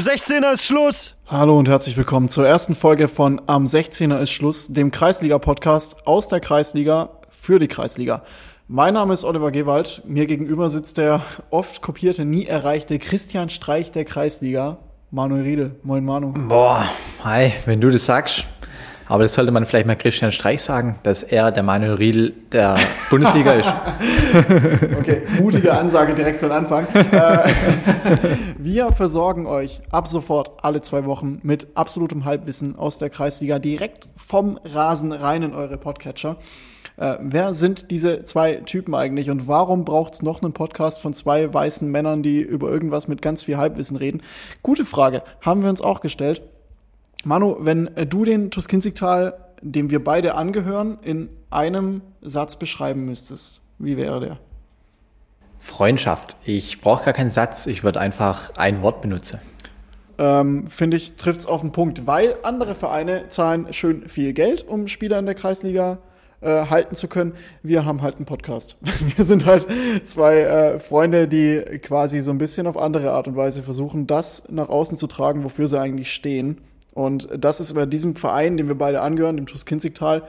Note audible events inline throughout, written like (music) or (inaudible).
am 16er ist Schluss. Hallo und herzlich willkommen zur ersten Folge von Am 16er ist Schluss, dem Kreisliga-Podcast aus der Kreisliga für die Kreisliga. Mein Name ist Oliver Gewald. Mir gegenüber sitzt der oft kopierte, nie erreichte Christian Streich der Kreisliga. Manuel Riedel. Moin Manu. Boah, hi, wenn du das sagst. Aber das sollte man vielleicht mal Christian Streich sagen, dass er der Manuel Riedel der Bundesliga ist. (laughs) Okay, mutige Ansage direkt von Anfang. Äh, Wir versorgen euch ab sofort alle zwei Wochen mit absolutem Halbwissen aus der Kreisliga direkt vom Rasen rein in eure Podcatcher. Äh, wer sind diese zwei Typen eigentlich und warum braucht es noch einen Podcast von zwei weißen Männern, die über irgendwas mit ganz viel Halbwissen reden? Gute Frage, haben wir uns auch gestellt. Manu, wenn äh, du den Tuskinzigtal, dem wir beide angehören, in einem Satz beschreiben müsstest, wie wäre der? Freundschaft. Ich brauche gar keinen Satz, ich würde einfach ein Wort benutzen. Ähm, Finde ich, trifft es auf den Punkt, weil andere Vereine zahlen schön viel Geld, um Spieler in der Kreisliga äh, halten zu können. Wir haben halt einen Podcast. (laughs) Wir sind halt zwei äh, Freunde, die quasi so ein bisschen auf andere Art und Weise versuchen, das nach außen zu tragen, wofür sie eigentlich stehen. Und das ist bei diesem Verein, dem wir beide angehören, dem TuS Kinzigtal,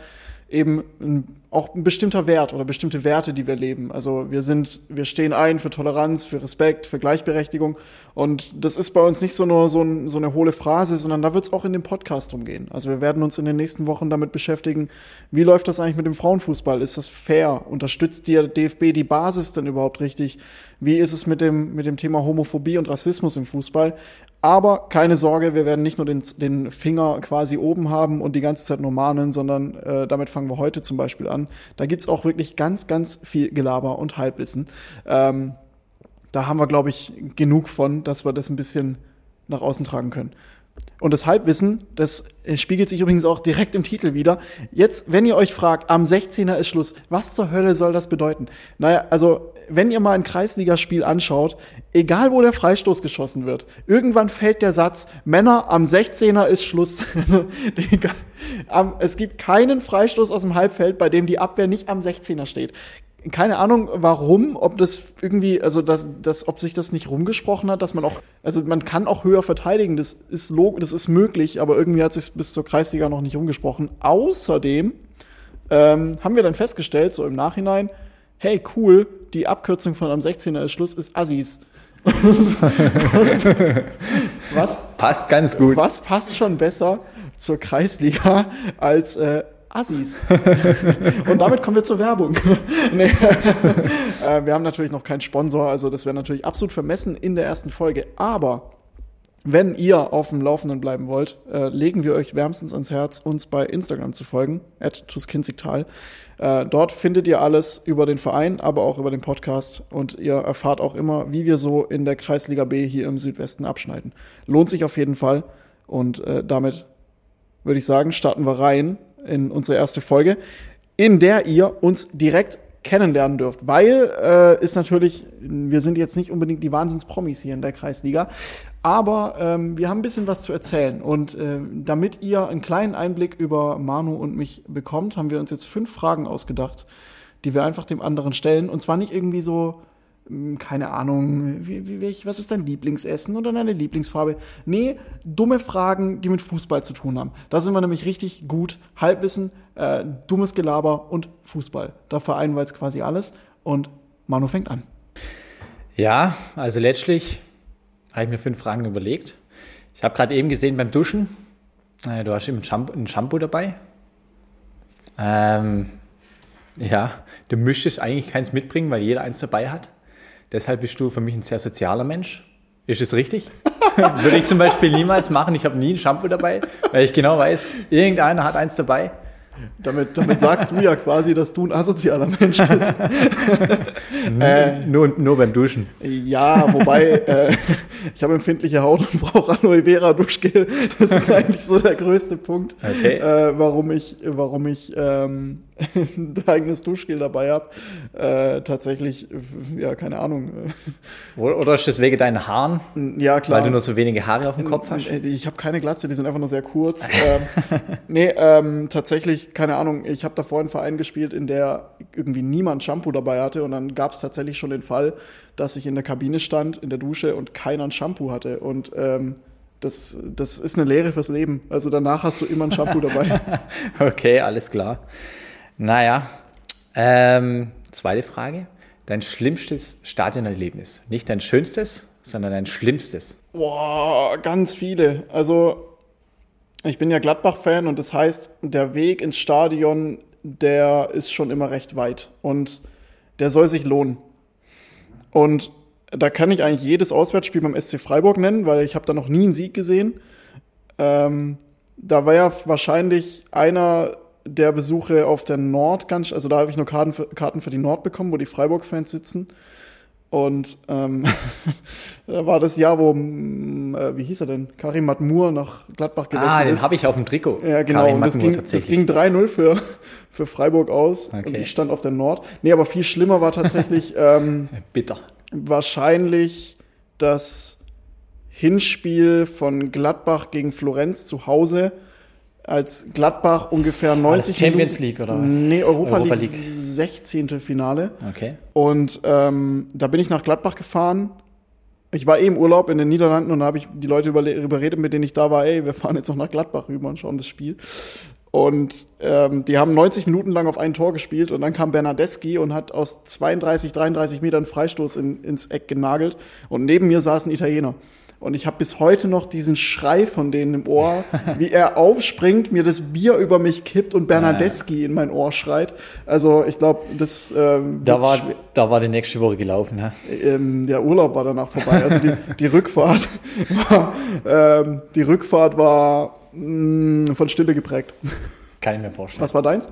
eben ein, auch ein bestimmter Wert oder bestimmte Werte, die wir leben. Also wir sind, wir stehen ein für Toleranz, für Respekt, für Gleichberechtigung. Und das ist bei uns nicht so nur so, ein, so eine hohle Phrase, sondern da wird es auch in dem Podcast umgehen. Also wir werden uns in den nächsten Wochen damit beschäftigen, wie läuft das eigentlich mit dem Frauenfußball? Ist das fair? Unterstützt der DFB die Basis denn überhaupt richtig? Wie ist es mit dem, mit dem Thema Homophobie und Rassismus im Fußball? Aber keine Sorge, wir werden nicht nur den, den Finger quasi oben haben und die ganze Zeit nur mahnen, sondern äh, damit fangen wir heute zum Beispiel an. Da gibt's auch wirklich ganz, ganz viel Gelaber und Halbwissen. Ähm, da haben wir, glaube ich, genug von, dass wir das ein bisschen nach außen tragen können. Und das Halbwissen, das spiegelt sich übrigens auch direkt im Titel wieder. Jetzt, wenn ihr euch fragt, am 16er ist Schluss, was zur Hölle soll das bedeuten? Naja, also, wenn ihr mal ein Kreisligaspiel anschaut, egal wo der Freistoß geschossen wird, irgendwann fällt der Satz, Männer, am 16er ist Schluss. (laughs) Also, es gibt keinen Freistoß aus dem Halbfeld, bei dem die Abwehr nicht am 16er steht keine Ahnung, warum, ob das irgendwie, also das, das, ob sich das nicht rumgesprochen hat, dass man auch, also man kann auch höher verteidigen, das ist log, das ist möglich, aber irgendwie hat sich bis zur Kreisliga noch nicht rumgesprochen. Außerdem ähm, haben wir dann festgestellt, so im Nachhinein, hey cool, die Abkürzung von am 16er ist Schluss ist Assis. was, (laughs) was passt ganz gut. Was passt schon besser zur Kreisliga als äh, Assis. (laughs) Und damit kommen wir zur Werbung. (laughs) nee. äh, wir haben natürlich noch keinen Sponsor, also das wäre natürlich absolut vermessen in der ersten Folge. Aber wenn ihr auf dem Laufenden bleiben wollt, äh, legen wir euch wärmstens ans Herz, uns bei Instagram zu folgen, at tuskinzigtal. Äh, dort findet ihr alles über den Verein, aber auch über den Podcast und ihr erfahrt auch immer, wie wir so in der Kreisliga B hier im Südwesten abschneiden. Lohnt sich auf jeden Fall und äh, damit würde ich sagen, starten wir rein in unsere erste Folge, in der ihr uns direkt kennenlernen dürft, weil äh, ist natürlich, wir sind jetzt nicht unbedingt die Wahnsinns-Promis hier in der Kreisliga, aber ähm, wir haben ein bisschen was zu erzählen und äh, damit ihr einen kleinen Einblick über Manu und mich bekommt, haben wir uns jetzt fünf Fragen ausgedacht, die wir einfach dem anderen stellen und zwar nicht irgendwie so hm, keine Ahnung, wie, wie, was ist dein Lieblingsessen oder deine Lieblingsfarbe? Nee, dumme Fragen, die mit Fußball zu tun haben. Da sind wir nämlich richtig gut. Halbwissen, äh, dummes Gelaber und Fußball. Da vereinen wir jetzt quasi alles. Und Manu fängt an. Ja, also letztlich habe ich mir fünf Fragen überlegt. Ich habe gerade eben gesehen beim Duschen, äh, du hast eben ein Shampoo dabei. Ähm, ja, du müsstest eigentlich keins mitbringen, weil jeder eins dabei hat. Deshalb bist du für mich ein sehr sozialer Mensch. Ist es richtig? (laughs) Würde ich zum Beispiel niemals machen. Ich habe nie ein Shampoo dabei, weil ich genau weiß, irgendeiner hat eins dabei. Damit, damit sagst du ja quasi, dass du ein asozialer Mensch bist. (laughs) äh, nur, nur beim Duschen. Ja, wobei äh, ich habe empfindliche Haut und brauche Aloe Vera Duschgel. Das ist (laughs) eigentlich so der größte Punkt, okay. äh, warum ich, warum ich ähm, (laughs) ein eigenes Duschgel dabei habe. Äh, tatsächlich, ja, keine Ahnung. Oder ist das wegen deinen Haaren? Ja, klar. Weil du nur so wenige Haare auf dem Kopf hast? Ich habe keine Glatze, die sind einfach nur sehr kurz. (laughs) ähm, nee, ähm, tatsächlich, keine Ahnung. Ich habe davor einen Verein gespielt, in der irgendwie niemand Shampoo dabei hatte. Und dann gab es tatsächlich schon den Fall, dass ich in der Kabine stand, in der Dusche und keiner ein Shampoo hatte. Und ähm, das, das ist eine Lehre fürs Leben. Also danach hast du immer ein Shampoo dabei. (laughs) okay, alles klar. Naja, ähm, zweite Frage. Dein schlimmstes Stadionerlebnis. Nicht dein schönstes, sondern dein schlimmstes. Boah, ganz viele. Also ich bin ja Gladbach-Fan und das heißt, der Weg ins Stadion, der ist schon immer recht weit und der soll sich lohnen. Und da kann ich eigentlich jedes Auswärtsspiel beim SC Freiburg nennen, weil ich habe da noch nie einen Sieg gesehen. Ähm, da war ja wahrscheinlich einer der Besuche auf der Nord ganz, also da habe ich nur Karten für, Karten für die Nord bekommen, wo die Freiburg-Fans sitzen. Und ähm, (laughs) da war das Jahr, wo, äh, wie hieß er denn? Karim Matmur nach Gladbach gewechselt ah, den ist. habe ich auf dem Trikot. Ja, genau. Karim Und das Matmur ging, das ging 3-0 für, (laughs) für Freiburg aus. Okay. Und ich stand auf der Nord. Nee, aber viel schlimmer war tatsächlich (laughs) ähm, Bitter. wahrscheinlich das Hinspiel von Gladbach gegen Florenz zu Hause, als Gladbach ungefähr 90 das Champions Minuten, League oder was? Nee, Europa, Europa League, League. 16. Finale. Okay. Und ähm, da bin ich nach Gladbach gefahren. Ich war eh im Urlaub in den Niederlanden und da habe ich die Leute überredet, mit denen ich da war, ey, wir fahren jetzt noch nach Gladbach rüber und schauen das Spiel. Und ähm, die haben 90 Minuten lang auf ein Tor gespielt und dann kam Bernardeschi und hat aus 32, 33 Metern Freistoß in, ins Eck genagelt und neben mir saß ein Italiener. Und ich habe bis heute noch diesen Schrei von denen im Ohr, (laughs) wie er aufspringt, mir das Bier über mich kippt und Bernardeschi in mein Ohr schreit. Also ich glaube, das ähm, Da war, da war die nächste Woche gelaufen. Ja? ähm, der Urlaub war danach vorbei. Also die, die Rückfahrt (laughs) war, ähm, die Rückfahrt war mh, von Stille geprägt. Kann ich mir vorstellen. Was war deins?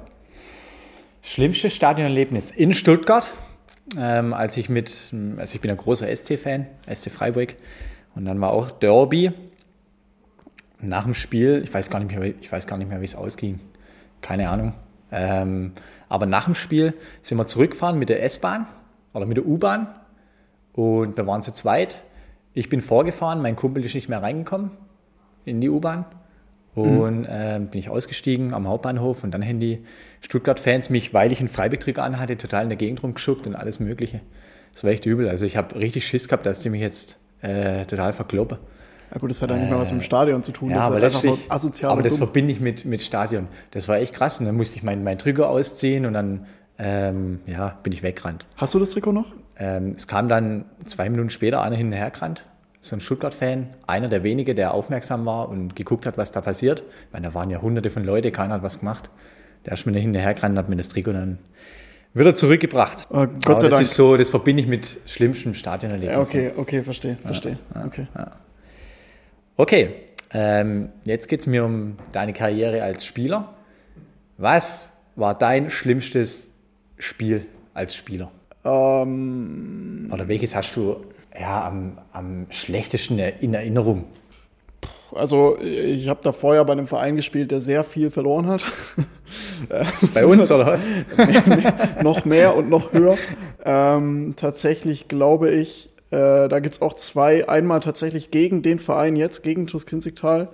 Schlimmstes Stadionerlebnis in Stuttgart, ähm, als ich mit, also ich bin ein großer SC-Fan, SC Freiburg, und dann war auch Derby. Nach dem Spiel, ich weiß gar nicht mehr, ich weiß gar nicht mehr, wie es ausging, keine Ahnung. Ähm, aber nach dem Spiel sind wir zurückgefahren mit der S-Bahn oder mit der U-Bahn und wir waren zu zweit. Ich bin vorgefahren, mein Kumpel ist nicht mehr reingekommen in die U-Bahn. Und ähm, bin ich ausgestiegen am Hauptbahnhof und dann haben die Stuttgart-Fans mich, weil ich einen Freibetrigger anhatte, total in der Gegend rumgeschuckt und alles Mögliche. Das war echt übel. Also ich habe richtig Schiss gehabt, dass die mich jetzt äh, total verkloppen. Ja gut, das hat ja nicht mehr was mit dem Stadion zu tun. Ja, das aber halt letztlich, asozial. aber das dumm. verbinde ich mit, mit Stadion. Das war echt krass. Und dann musste ich mein, mein Trigger ausziehen und dann ähm, ja, bin ich weggerannt. Hast du das Trikot noch? Ähm, es kam dann zwei Minuten später einer hinterhergerannt, so ein Stuttgart-Fan, einer der wenigen, der aufmerksam war und geguckt hat, was da passiert. Ich meine, da waren ja hunderte von Leuten, keiner hat was gemacht. Der ist mir hinterhergerannt und hat mir das Trikot dann wieder zurückgebracht. Äh, Gott Aber sei das Dank. ist so, das verbinde ich mit schlimmstem Stadionerlebnis. Ja, okay, okay, verstehe, verstehe. Okay. Okay, ähm, jetzt geht es mir um deine Karriere als Spieler. Was war dein schlimmstes Spiel als Spieler? Ähm, Oder welches hast du ja, am, am schlechtesten in Erinnerung? Also ich habe da vorher bei einem Verein gespielt, der sehr viel verloren hat. (laughs) Bei uns oder was? (laughs) noch mehr und noch höher. Ähm, tatsächlich glaube ich, äh, da gibt's auch zwei. Einmal tatsächlich gegen den Verein jetzt, gegen TuS Kinzigtal.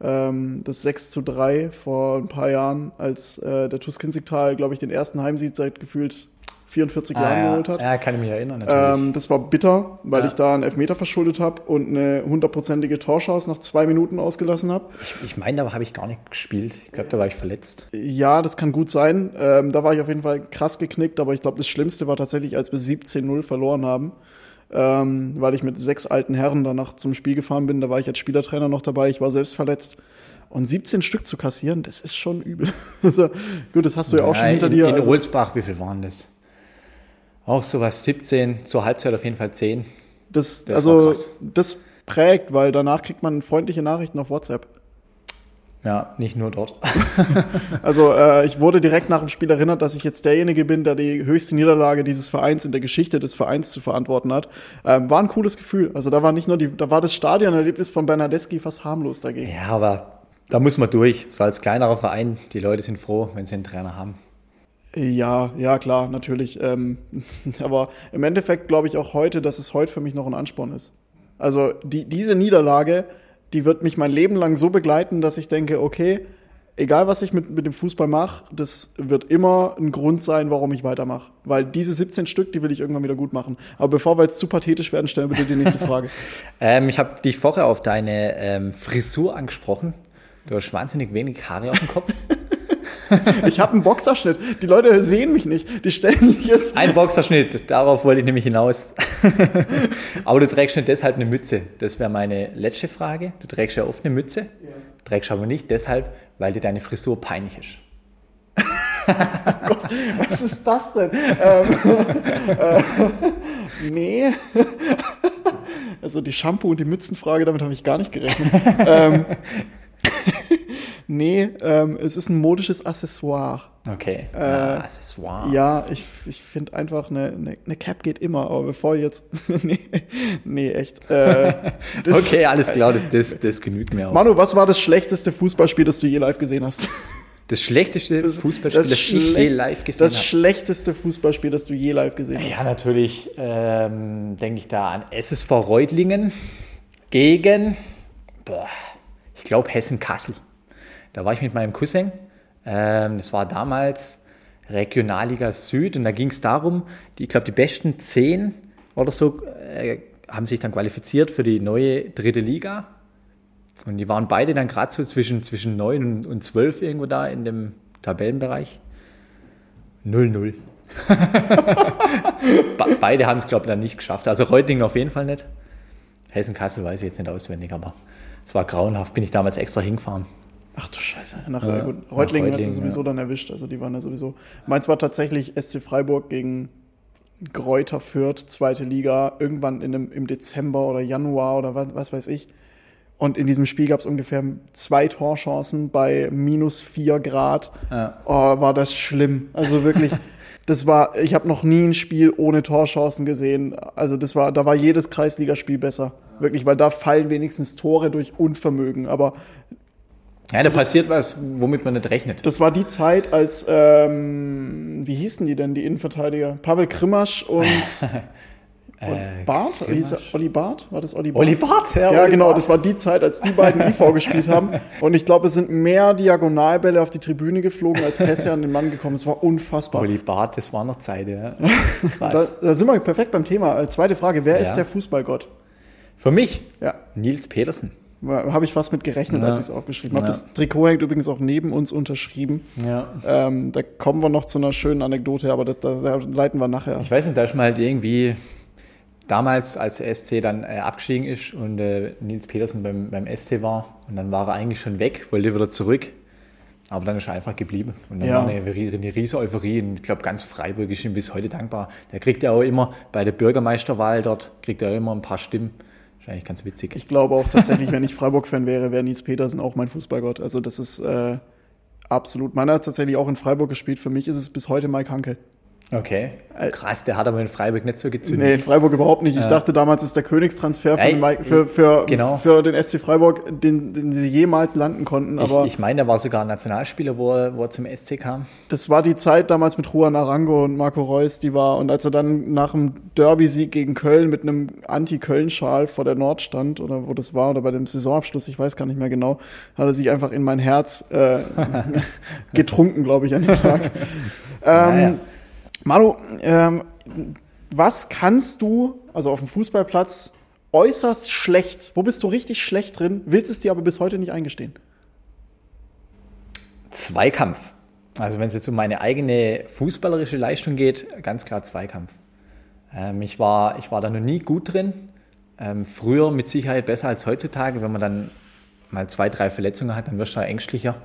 Ähm, das 6 zu 3 vor ein paar Jahren, als äh, der TuS Kinzigtal, glaube ich, den ersten Heimsieg seit gefühlt 44 Jahren Ah, ja. geholt hat. ja, kann ich mich erinnern. Ähm, das war bitter, weil Ja. ich da einen Elfmeter verschuldet habe und eine hundertprozentige Torschance nach zwei Minuten ausgelassen habe. ich ich meine, da habe ich gar nicht gespielt. Ich glaube, da war ich verletzt. Ja, das kann gut sein. Ähm, da war ich auf jeden Fall krass geknickt, aber ich glaube, das Schlimmste war tatsächlich, als wir 17-0 verloren haben. Ähm, weil ich mit sechs alten Herren danach zum Spiel gefahren bin. Da war ich als Spielertrainer noch dabei. Ich war selbst verletzt. Und 17 Stück zu kassieren, das ist schon übel. (laughs) also, gut, das hast du ja auch schon Ja, hinter in, dir. In also, Ohlsbach, wie viel waren das? Auch sowas 17, zur Halbzeit auf jeden Fall 10. das, das also, das prägt, weil danach kriegt man freundliche Nachrichten auf WhatsApp. Ja, nicht nur dort. (laughs) Also äh, ich wurde direkt nach dem Spiel erinnert, dass ich jetzt derjenige bin, der die höchste Niederlage dieses Vereins in der Geschichte des Vereins zu verantworten hat. Ähm, war ein cooles Gefühl. Also da war nicht nur die, da war das Stadionerlebnis von Bernardeschi fast harmlos dagegen. Ja, aber da muss man durch. So als kleinerer Verein, die Leute sind froh, wenn sie einen Trainer haben. Ja, ja, klar, natürlich. Ähm, (laughs) aber im Endeffekt glaube ich auch heute, dass es heute für mich noch ein Ansporn ist. Also die, diese Niederlage, die wird mich mein Leben lang so begleiten, dass ich denke, okay, egal was ich mit, mit dem Fußball mache, das wird immer ein Grund sein, warum ich weitermache. Weil diese 17 Stück, die will ich irgendwann wieder gut machen. Aber bevor wir jetzt zu pathetisch werden, stellen wir bitte die nächste Frage. (laughs) ähm, ich habe dich vorher auf deine ähm, Frisur angesprochen. Du hast wahnsinnig wenig Haare auf dem Kopf. (laughs) (laughs) ich habe einen Boxerschnitt. Die Leute sehen mich nicht. Die stellen mich jetzt. Ein Boxerschnitt, darauf wollte ich nämlich hinaus. (laughs) aber du trägst nicht deshalb eine Mütze. Das wäre meine letzte Frage. Du trägst ja oft eine Mütze, ja. trägst aber nicht deshalb, weil dir deine Frisur peinlich ist. Gott, was ist das denn? ähm, äh, (laughs) nee. Also die Shampoo- und die Mützenfrage, damit habe ich gar nicht gerechnet. ähm, nee, ähm, es ist ein modisches Accessoire. Okay. Äh, ah, Accessoire. Ja, ich, ich finde einfach, eine, eine, eine, Cap geht immer, aber bevor jetzt. (laughs) nee, nee, echt. Äh, (laughs) okay, alles klar, das, das genügt mir auch. Manu, was war das schlechteste Fußballspiel, das du je live gesehen hast? (laughs) Das schlechteste das, Fußballspiel, das, das ich je live gesehen habe. Das schlechteste Fußballspiel, das du je live gesehen hast. Ja, natürlich ähm, denke ich da an SSV Reutlingen gegen, boah, ich glaube, Hessen-Kassel. Da war ich mit meinem Cousin. Ähm, das war damals Regionalliga Süd und da ging es darum, die, ich glaube, die besten zehn oder so äh, haben sich dann qualifiziert für die neue dritte Liga. Und die waren beide dann gerade so zwischen, zwischen 9 und, 12 irgendwo da in dem Tabellenbereich. 0-0. (laughs) beide haben es, glaube ich, dann nicht geschafft. Also Reutlingen auf jeden Fall nicht. Hessen-Kassel weiß ich jetzt nicht auswendig, aber es war grauenhaft. Bin ich damals extra hingefahren. Ach du Scheiße. Nach, ja, gut, Reutlingen hat sie sowieso ja. dann erwischt. Also die waren ja sowieso. Meins war tatsächlich SC Freiburg gegen Gräuter Fürth, zweite Liga, irgendwann in einem, im Dezember oder Januar oder was, was weiß ich. Und in diesem Spiel gab es ungefähr zwei Torchancen bei minus vier Grad. Ja. Oh, war das schlimm. Also wirklich, (laughs) das war, ich habe noch nie ein Spiel ohne Torchancen gesehen. Also das war, da war jedes Kreisligaspiel besser. Wirklich, weil da fallen wenigstens Tore durch Unvermögen. Aber ja, da also, passiert was, womit man nicht rechnet. Das war die Zeit, als, ähm, wie hießen die denn, die Innenverteidiger? Pavel Krimasch und, (laughs) und äh, Barth? Hieß er Olli Barth? War das Olli Barth? Olli Barth, ja. Ja, Olli genau, Barth. das war die Zeit, als die beiden (laughs) IV gespielt haben. Und ich glaube, es sind mehr Diagonalbälle auf die Tribüne geflogen, als Pässe an den Mann gekommen. Es war unfassbar. Olli Barth, das war noch Zeit, ja. (laughs) da, da, sind wir perfekt beim Thema. Äh, zweite Frage, wer ja. ist der Fußballgott? Für mich? Ja. Nils Petersen. Habe ich fast mit gerechnet, ja. als ich es aufgeschrieben habe. Ja. Das Trikot hängt übrigens auch neben uns unterschrieben. Ja. Ähm, da kommen wir noch zu einer schönen Anekdote, aber das, da, da leiten wir nachher. Ich weiß nicht, da ist mal halt irgendwie damals, als der SC dann äh, abgestiegen ist und äh, Nils Petersen beim, beim SC war und dann war er eigentlich schon weg, wollte wieder zurück. Aber dann ist er einfach geblieben. Und dann ja. war eine, eine riesige Euphorie. Und ich glaube, ganz Freiburg ist ihm bis heute dankbar. Der kriegt ja auch immer bei der Bürgermeisterwahl dort, kriegt er immer ein paar Stimmen. Wahrscheinlich ganz witzig. Ich glaube auch tatsächlich, wenn ich Freiburg-Fan wäre, wäre Nils Petersen auch mein Fußballgott. Also das ist äh, absolut. Meiner hat tatsächlich auch in Freiburg gespielt. Für mich ist es bis heute Mike Hanke. Okay. Äh, Krass, der hat aber in Freiburg nicht so gezündet. Nee, in Freiburg überhaupt nicht. Ich ja. dachte damals ist der Königstransfer für, ja, für, für, genau. für, den SC Freiburg, den, den sie jemals landen konnten. Aber ich, ich meine, der war sogar ein Nationalspieler, wo er, wo er zum SC kam. Das war die Zeit damals mit Juan Arango und Marco Reus, die war. Und als er dann nach dem Derby-Sieg gegen Köln mit einem Anti-Köln-Schal vor der Nord stand, oder wo das war, oder bei dem Saisonabschluss, ich weiß gar nicht mehr genau, hat er sich einfach in mein Herz äh, (laughs) getrunken, glaube ich, an dem Tag. ähm, naja. Manu, ähm, was kannst du, also auf dem Fußballplatz, äußerst schlecht, wo bist du richtig schlecht drin, willst es dir aber bis heute nicht eingestehen? Zweikampf. Also wenn es jetzt um meine eigene fußballerische Leistung geht, ganz klar Zweikampf. Ähm, ich, war, ich war da noch nie gut drin. Ähm, früher mit Sicherheit besser als heutzutage. Wenn man dann mal zwei, drei Verletzungen hat, dann wirst du da ängstlicher.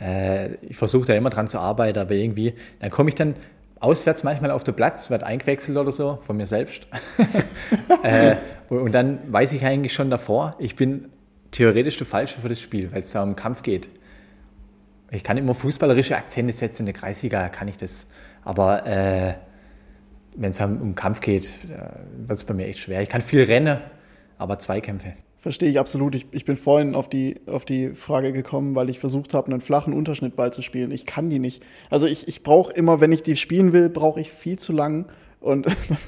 Äh, ich versuche da immer dran zu arbeiten, aber irgendwie, dann komme ich dann auswärts manchmal auf den Platz, wird eingewechselt oder so, von mir selbst. (laughs) äh, und, dann weiß ich eigentlich schon davor, ich bin theoretisch der Falsche für das Spiel, weil es da um Kampf geht. Ich kann immer fußballerische Akzente setzen, in der Kreisliga kann ich das. Aber äh, wenn es um Kampf geht, äh, wird es bei mir echt schwer. Ich kann viel rennen, aber Zweikämpfe. Verstehe ich absolut. Ich, ich bin vorhin auf die, auf die Frage gekommen, weil ich versucht habe, einen flachen Unterschnittball zu spielen. Ich kann die nicht. Also ich, ich brauche immer, wenn ich die spielen will, brauche ich viel zu lang. Und,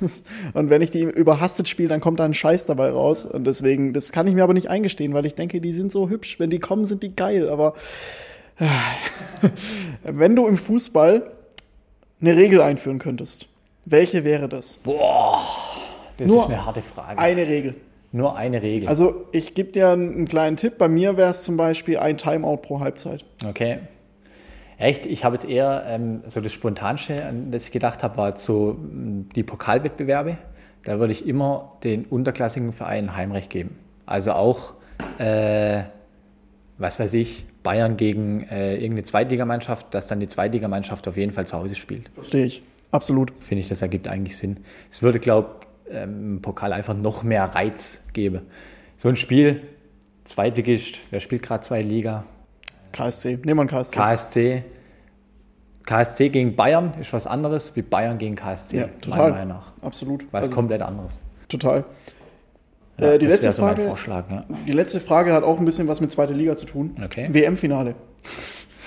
(laughs) und wenn ich die überhastet spiele, dann kommt da ein Scheiß dabei raus. Und deswegen, das kann ich mir aber nicht eingestehen, weil ich denke, die sind so hübsch. Wenn die kommen, sind die geil. Aber (laughs) Wenn du im Fußball eine Regel einführen könntest, welche wäre das? Boah, das Nur ist eine harte Frage. Eine Regel. Nur eine Regel. Also ich gebe dir einen kleinen Tipp. Bei mir wäre es zum Beispiel ein Timeout pro Halbzeit. Okay. Echt, ich habe jetzt eher ähm, so das Spontanste, an das ich gedacht habe, war so mh, die Pokalwettbewerbe. Da würde ich immer den unterklassigen Vereinen Heimrecht geben. Also auch, äh, was weiß ich, Bayern gegen äh, irgendeine Zweitligamannschaft, dass dann die Zweitligamannschaft auf jeden Fall zu Hause spielt. Verstehe ich. Absolut. Finde ich, das ergibt eigentlich Sinn. Es würde, glaube ich, ähm, Pokal einfach noch mehr Reiz geben. So ein Spiel, Zweitligist, wer spielt gerade zwei Liga? KSC. Nehmen wir einen KSC. KSC. KSC gegen Bayern ist was anderes wie Bayern gegen KSC. ja, meiner total. Meinung nach. Absolut. Was Also, komplett anderes. total. Ja, Äh, die das letzte wäre so mein Frage- Vorschlag. Ja. Die letzte Frage hat auch ein bisschen was mit zweiter Liga zu tun. Okay. WM-Finale.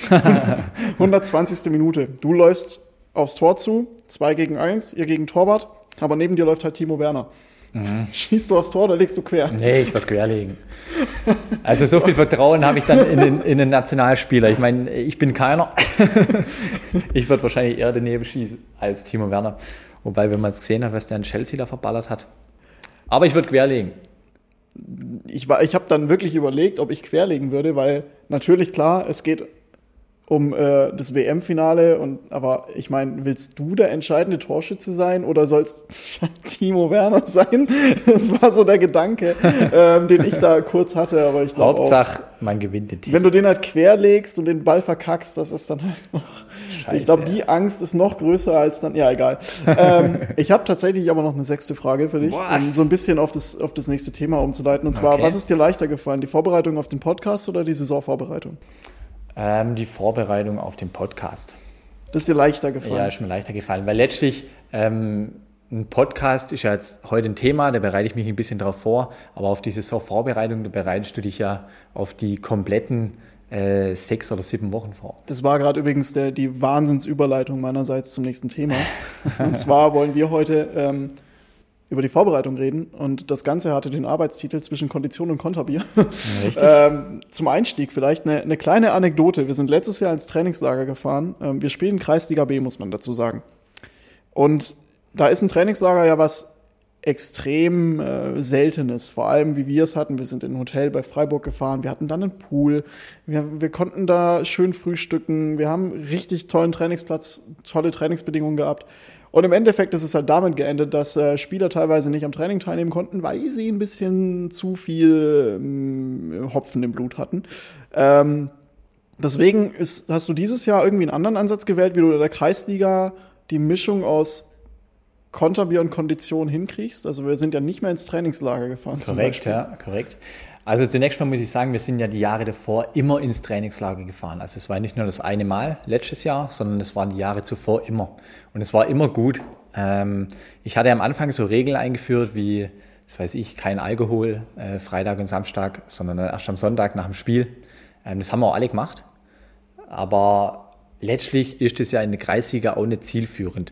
120. (laughs) (laughs) Minute. Du läufst aufs Tor zu, 2 gegen 1, ihr gegen Torwart, aber neben dir läuft halt Timo Werner. Mhm. (laughs) Schießt du aufs Tor oder legst du quer? Nee, ich würde querlegen. Also so viel Vertrauen habe ich dann in den, in den Nationalspieler. Ich meine, ich bin keiner. (laughs) Ich würde wahrscheinlich eher daneben schießen als Timo Werner. Wobei, wenn man es gesehen hat, was der in Chelsea da verballert hat. Aber ich würde querlegen. Ich, war- ich habe dann wirklich überlegt, ob ich querlegen würde, weil natürlich klar, es geht um äh, das WM-Finale und aber ich meine, willst du der entscheidende Torschütze sein oder soll es (laughs) Timo Werner sein? (laughs) Das war so der Gedanke, (laughs) ähm, den ich da kurz hatte, aber ich glaube auch, Hauptsache, man gewinnt den Titel. wenn du den halt querlegst und den Ball verkackst, das ist dann halt noch, Scheiße, ich glaube, die Angst ist noch größer als dann, ja egal. ähm, ich habe tatsächlich aber noch eine sechste Frage für dich, Was? um so ein bisschen auf das, auf das nächste Thema umzuleiten. Und zwar, Okay. was ist dir leichter gefallen, die Vorbereitung auf den Podcast oder die Saisonvorbereitung? Ähm, die Vorbereitung auf den Podcast. Das ist dir leichter gefallen. Ja, ist mir leichter gefallen, weil letztlich ähm, ein Podcast ist ja jetzt heute ein Thema, da bereite ich mich ein bisschen drauf vor, aber auf diese Vorbereitung, da bereitest du dich ja auf die kompletten äh, sechs oder sieben Wochen vor. Das war gerade übrigens der, die Wahnsinnsüberleitung meinerseits zum nächsten Thema. Und zwar wollen wir heute ähm, über die Vorbereitung reden. Und das Ganze hatte den Arbeitstitel zwischen Kondition und Konterbier. Richtig? (laughs) Ähm, zum Einstieg vielleicht eine, eine kleine Anekdote. Wir sind letztes Jahr ins Trainingslager gefahren. Ähm, wir spielen Kreisliga B, muss man dazu sagen. Und da ist ein Trainingslager ja was extrem äh, Seltenes, vor allem wie wir es hatten. Wir sind in ein Hotel bei Freiburg gefahren, wir hatten dann einen Pool, wir, wir konnten da schön frühstücken, wir haben richtig tollen Trainingsplatz, tolle Trainingsbedingungen gehabt. Und im Endeffekt ist es halt damit geendet, dass äh, Spieler teilweise nicht am Training teilnehmen konnten, weil sie ein bisschen zu viel ähm, Hopfen im Blut hatten. Ähm, deswegen ist, hast du dieses Jahr irgendwie einen anderen Ansatz gewählt, wie du in der Kreisliga die Mischung aus Konterbier und Kondition hinkriegst. Also wir sind ja nicht mehr ins Trainingslager gefahren. Korrekt, ja, korrekt. Also zunächst mal muss ich sagen, wir sind ja die Jahre davor immer ins Trainingslager gefahren. Also es war nicht nur das eine Mal letztes Jahr, sondern es waren die Jahre zuvor immer. Und es war immer gut. Ähm, ich hatte am Anfang so Regeln eingeführt wie, das weiß ich, kein Alkohol äh, Freitag und Samstag, sondern erst am Sonntag nach dem Spiel. Ähm, das haben wir auch alle gemacht. Aber letztlich ist es ja in der Kreisliga auch nicht zielführend.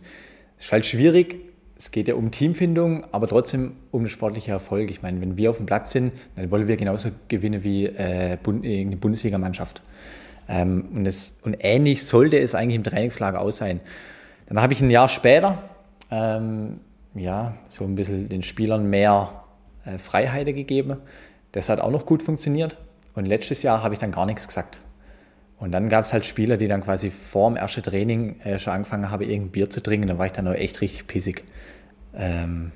Es ist halt schwierig. Es geht ja um Teamfindung, aber trotzdem um den sportlichen Erfolg. Ich meine, wenn wir auf dem Platz sind, dann wollen wir genauso gewinnen wie äh, Bundesligamannschaft. Ähm, und, es, und ähnlich sollte es eigentlich im Trainingslager auch sein. Dann habe ich ein Jahr später ähm, ja, so ein bisschen den Spielern mehr äh, Freiheiten gegeben. Das hat auch noch gut funktioniert. Und letztes Jahr habe ich dann gar nichts gesagt. Und dann gab es halt Spieler, die dann quasi vor dem ersten Training äh, schon angefangen haben, irgendein Bier zu trinken. Dann war ich dann auch echt richtig pissig. Ähm,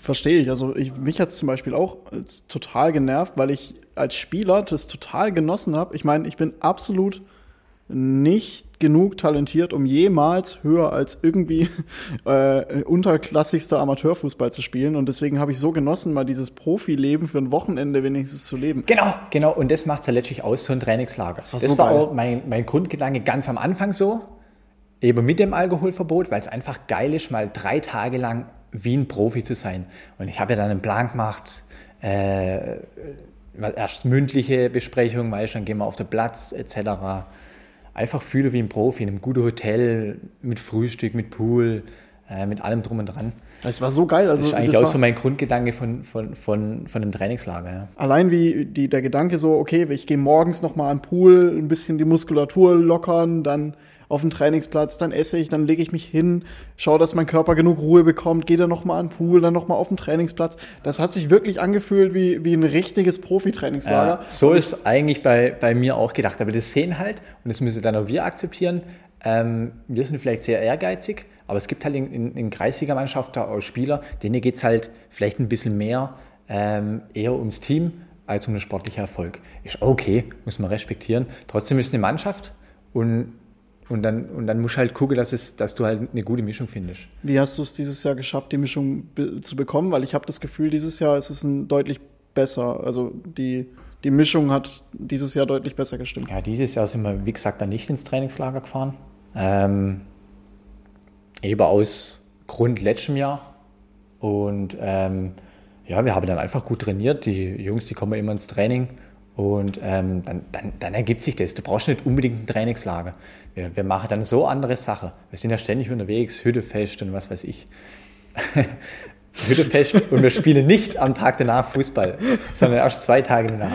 Verstehe ich. Also ich, mich hat es zum Beispiel auch als total genervt, weil ich als Spieler das total genossen habe. Ich meine, ich bin absolut nicht genug talentiert, um jemals höher als irgendwie (laughs) äh, unterklassigster Amateurfußball zu spielen. Und deswegen habe ich so genossen, mal dieses Profileben für ein Wochenende wenigstens zu leben. Genau, genau. Und das macht es ja letztlich aus, so ein Trainingslager. Das war war, so geil. auch mein, mein Grundgedanke ganz am Anfang so, eben mit dem Alkoholverbot, weil es einfach geil ist, mal drei Tage lang wie ein Profi zu sein. Und ich habe ja dann einen Plan gemacht, äh, erst mündliche Besprechung, weißt, du, dann gehen wir auf den Platz etc. Einfach fühle wie ein Profi in einem guten Hotel, mit Frühstück, mit Pool, äh, mit allem drum und dran. Das war so geil. Also, das ist eigentlich das auch so mein Grundgedanke von, von, von, von dem Trainingslager. Ja. Allein wie die, der Gedanke so, okay, ich gehe morgens nochmal an den Pool, ein bisschen die Muskulatur lockern, dann auf den Trainingsplatz, dann esse ich, dann lege ich mich hin, schaue, dass mein Körper genug Ruhe bekommt, gehe dann nochmal an den Pool, dann nochmal auf den Trainingsplatz. Das hat sich wirklich angefühlt wie, wie ein richtiges Profi-Trainingslager. Ja, so ist eigentlich bei, bei mir auch gedacht. Aber das sehen halt, und das müssen dann auch wir akzeptieren, ähm, wir sind vielleicht sehr ehrgeizig, aber es gibt halt in, in, in Kreisliga-Mannschaft auch Spieler, denen geht es halt vielleicht ein bisschen mehr ähm, eher ums Team als um den sportlichen Erfolg. Ist okay, muss man respektieren. Trotzdem ist es eine Mannschaft und, und, dann, und dann musst du halt gucken, dass, es, dass du halt eine gute Mischung findest. Wie hast du es dieses Jahr geschafft, die Mischung be zu bekommen? Weil ich habe das Gefühl, dieses Jahr ist es ein deutlich besser. Also die, die Mischung hat dieses Jahr deutlich besser gestimmt. Ja, dieses Jahr sind wir, wie gesagt, dann nicht ins Trainingslager gefahren. Ähm, eben aus Grund letztem Jahr. Und ähm, ja, wir haben dann einfach gut trainiert. Die Jungs, die kommen immer ins Training. Und ähm, dann, dann, dann ergibt sich das. Du brauchst nicht unbedingt ein Trainingslager. Wir, wir machen dann so andere Sachen. Wir sind ja ständig unterwegs, Hüttefest und was weiß ich. (laughs) Hüttefest und wir spielen nicht am Tag danach Fußball, sondern erst zwei Tage danach.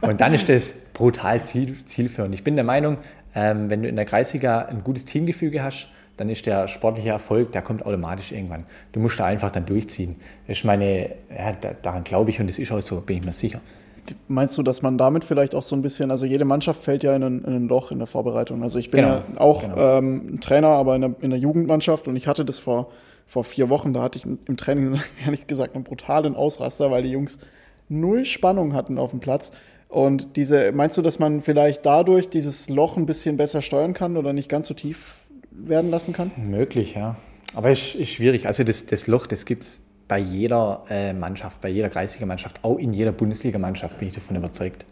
Und dann ist das brutal ziel, zielführend. Ich bin der Meinung, ähm, wenn du in der Kreisliga ein gutes Teamgefüge hast, dann ist der sportliche Erfolg, der kommt automatisch irgendwann. Du musst da einfach dann durchziehen. Das meine, ja, da, daran glaube ich und das ist auch so, bin ich mir sicher. Meinst du, dass man damit vielleicht auch so ein bisschen, also jede Mannschaft fällt ja in ein, in ein Loch in der Vorbereitung. Also ich bin Genau, ja auch genau. ähm, ein Trainer, aber in der, in der Jugendmannschaft und ich hatte das vor, vor vier Wochen, da hatte ich im Training (laughs) ehrlich gesagt einen brutalen Ausraster, weil die Jungs null Spannung hatten auf dem Platz. Und diese, meinst du, dass man vielleicht dadurch dieses Loch ein bisschen besser steuern kann oder nicht ganz so tief werden lassen kann? Möglich, ja. Aber es ist, ist schwierig. Also das, das Loch, das gibt es bei jeder äh, Mannschaft, bei jeder Kreisliga-Mannschaft, auch in jeder Bundesliga-Mannschaft, bin ich davon überzeugt.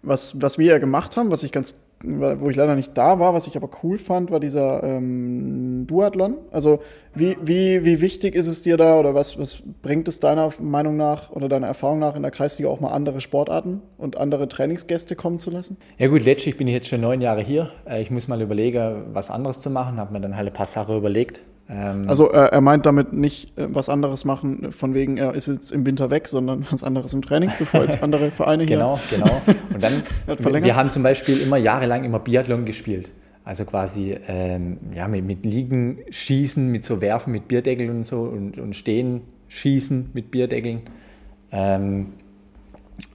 Was, was wir ja gemacht haben, was ich ganz, wo ich leider nicht da war, was ich aber cool fand, war dieser ähm, Duathlon. Also wie, wie, wie wichtig ist es dir da oder was, was bringt es deiner Meinung nach oder deiner Erfahrung nach in der Kreisliga auch mal andere Sportarten und andere Trainingsgäste kommen zu lassen? Ja gut, letztlich bin ich jetzt schon neun Jahre hier. Äh, Ich muss mal überlegen, was anderes zu machen. Habe mir dann halt ein paar Sachen überlegt. Ähm, Also äh, er meint damit nicht äh, was anderes machen, von wegen er ist jetzt im Winter weg, sondern was anderes im Training, bevor jetzt andere (laughs) Vereine hier. Genau, genau. Und dann, (laughs) wir haben zum Beispiel immer jahrelang immer Biathlon gespielt. Also quasi ähm, ja, mit, mit Liegen schießen, mit so Werfen mit Bierdeckeln und so und, und Stehen schießen mit Bierdeckeln ähm,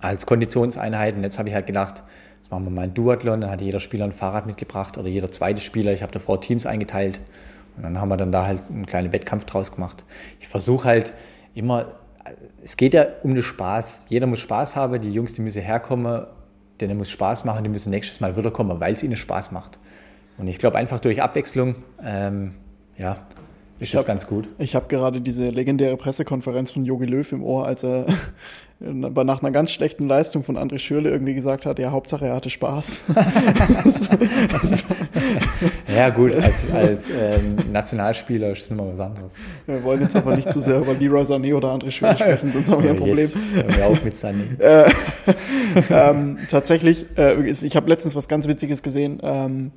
als Konditionseinheit. Und jetzt habe ich halt gedacht, jetzt machen wir mal ein Duathlon. Dann hat jeder Spieler ein Fahrrad mitgebracht oder jeder zweite Spieler. Ich habe davor Teams eingeteilt und dann haben wir dann da halt einen kleinen Wettkampf draus gemacht. Ich versuche halt immer, es geht ja um den Spaß. Jeder muss Spaß haben. Die Jungs, die müssen herkommen, denen muss Spaß machen, die müssen nächstes Mal wiederkommen, weil es ihnen Spaß macht. Und ich glaube einfach durch Abwechslung, ähm, ja, ist das hab- ganz gut. Ich habe gerade diese legendäre Pressekonferenz von Jogi Löw im Ohr, als er (laughs) aber nach einer ganz schlechten Leistung von André Schürle irgendwie gesagt hat, ja, Hauptsache er hatte Spaß. (laughs) Ja gut, als, als ähm, Nationalspieler ist das immer was anderes. Wir wollen jetzt aber nicht zu sehr über Leroy Sané oder André Schürle (laughs) sprechen, sonst haben wir ein Aber Problem. Jetzt, auf mit Sunny. ähm, tatsächlich, äh, ich habe letztens was ganz Witziges gesehen. Ähm,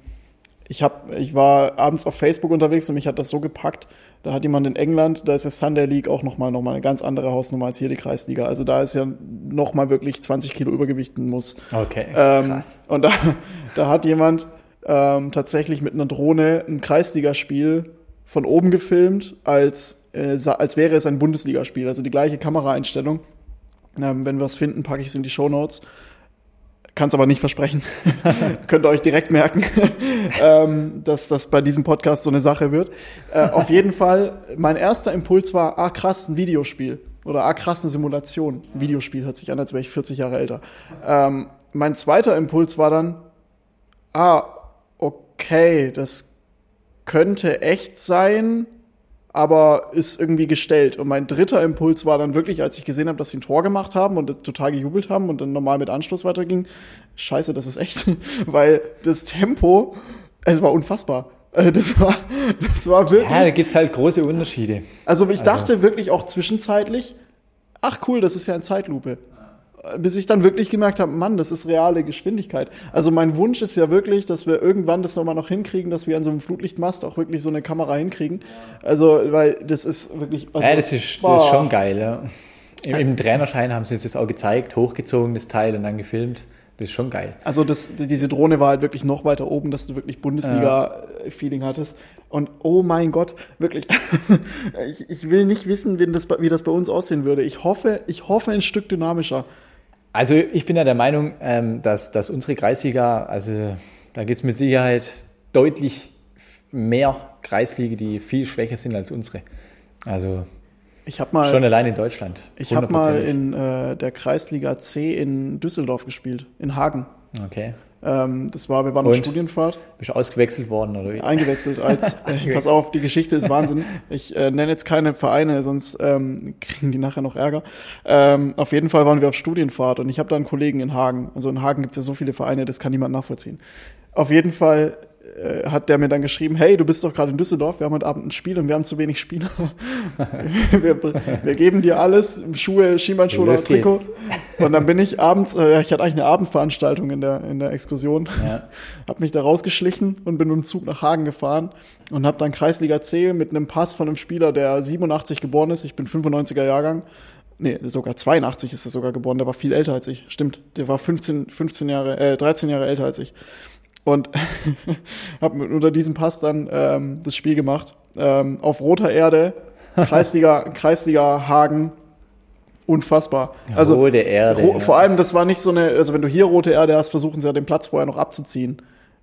ich, hab, ich war abends auf Facebook unterwegs und mich hat das so gepackt. Da hat jemand in England, da ist das Sunday League auch nochmal noch mal eine ganz andere Hausnummer als hier die Kreisliga. Also da ist ja nochmal wirklich 20 Kilo übergewichten muss. Okay, Ähm, krass. Und da, da hat jemand ähm, tatsächlich mit einer Drohne ein Kreisligaspiel von oben gefilmt, als, äh, als wäre es ein Bundesligaspiel. Also die gleiche Kameraeinstellung. Ähm, wenn wir es finden, packe ich es in die Shownotes. Kann es aber nicht versprechen. (laughs) Könnt ihr euch direkt merken, (laughs) ähm, dass das bei diesem Podcast so eine Sache wird. Äh, auf jeden Fall, mein erster Impuls war, ah krass, ein Videospiel. Oder ah krass, eine Simulation. Ein Videospiel hört sich an, als wäre ich 40 Jahre älter. Ähm, mein zweiter Impuls war dann, ah, okay, das könnte echt sein, aber ist irgendwie gestellt. Und mein dritter Impuls war dann wirklich, als ich gesehen habe, dass sie ein Tor gemacht haben und total gejubelt haben und dann normal mit Anschluss weiterging, scheiße, das ist echt. (laughs) Weil das Tempo, es war unfassbar. Äh, Das war, (laughs) das war wirklich. Ja, da gibt es halt große Unterschiede. Also ich dachte wirklich auch zwischenzeitlich, ach cool, das ist ja in Zeitlupe. Bis ich dann wirklich gemerkt habe, Mann, das ist reale Geschwindigkeit. Also mein Wunsch ist ja wirklich, dass wir irgendwann das nochmal noch hinkriegen, dass wir an so einem Flutlichtmast auch wirklich so eine Kamera hinkriegen. Also, weil das ist wirklich. Also, ja, das ist, das ist schon geil, ja. Im, Im Trainerschein haben sie uns das auch gezeigt, hochgezogen, das Teil und dann gefilmt. Das ist schon geil. Also das, diese Drohne war halt wirklich noch weiter oben, dass du wirklich Bundesliga-Feeling hattest. Und oh mein Gott, wirklich, (laughs) ich, ich will nicht wissen, wie das, wie das bei uns aussehen würde. Ich hoffe, ich hoffe ein Stück dynamischer. Also ich bin ja der Meinung, ähm, dass, dass unsere Kreisliga, also da gibt es mit Sicherheit deutlich mehr Kreisliga, die viel schwächer sind als unsere. Also ich habe mal schon allein in Deutschland. Ich habe mal in äh, der Kreisliga C in Düsseldorf gespielt, in Hagen. Okay. Ähm, das war, wir waren auf Studienfahrt. Bist du ausgewechselt worden oder wie? Eingewechselt als, (laughs) äh, pass auf, die Geschichte ist Wahnsinn. Ich äh, nenne jetzt keine Vereine, sonst ähm, kriegen die nachher noch Ärger. Ähm, auf jeden Fall waren wir auf Studienfahrt und ich habe da einen Kollegen in Hagen. Also in Hagen gibt es ja so viele Vereine, das kann niemand nachvollziehen. Auf jeden Fall äh, hat der mir dann geschrieben, hey, du bist doch gerade in Düsseldorf, wir haben heute Abend ein Spiel und wir haben zu wenig Spieler. (laughs) wir, wir, geben dir alles, Schuhe, Schienbeinschoner, Trikot. Und dann bin ich abends, äh, ich hatte eigentlich eine Abendveranstaltung in der, in der Exkursion, ja. habe mich da rausgeschlichen und bin mit dem Zug nach Hagen gefahren und habe dann Kreisliga C mit einem Pass von einem Spieler, der 87 geboren ist, ich bin 95er Jahrgang, nee, sogar 82 ist er sogar geboren, der war viel älter als ich, stimmt, der war 15, 15 Jahre, äh, 13 Jahre älter als ich und (laughs) habe unter diesem Pass dann ähm, das Spiel gemacht. Ähm, auf roter Erde, (laughs) Kreisliga, Kreisliga Hagen, unfassbar. Also rote Erde. Ro vor allem, das war nicht so eine, also wenn du hier rote Erde hast, versuchen sie ja den Platz vorher noch abzuziehen.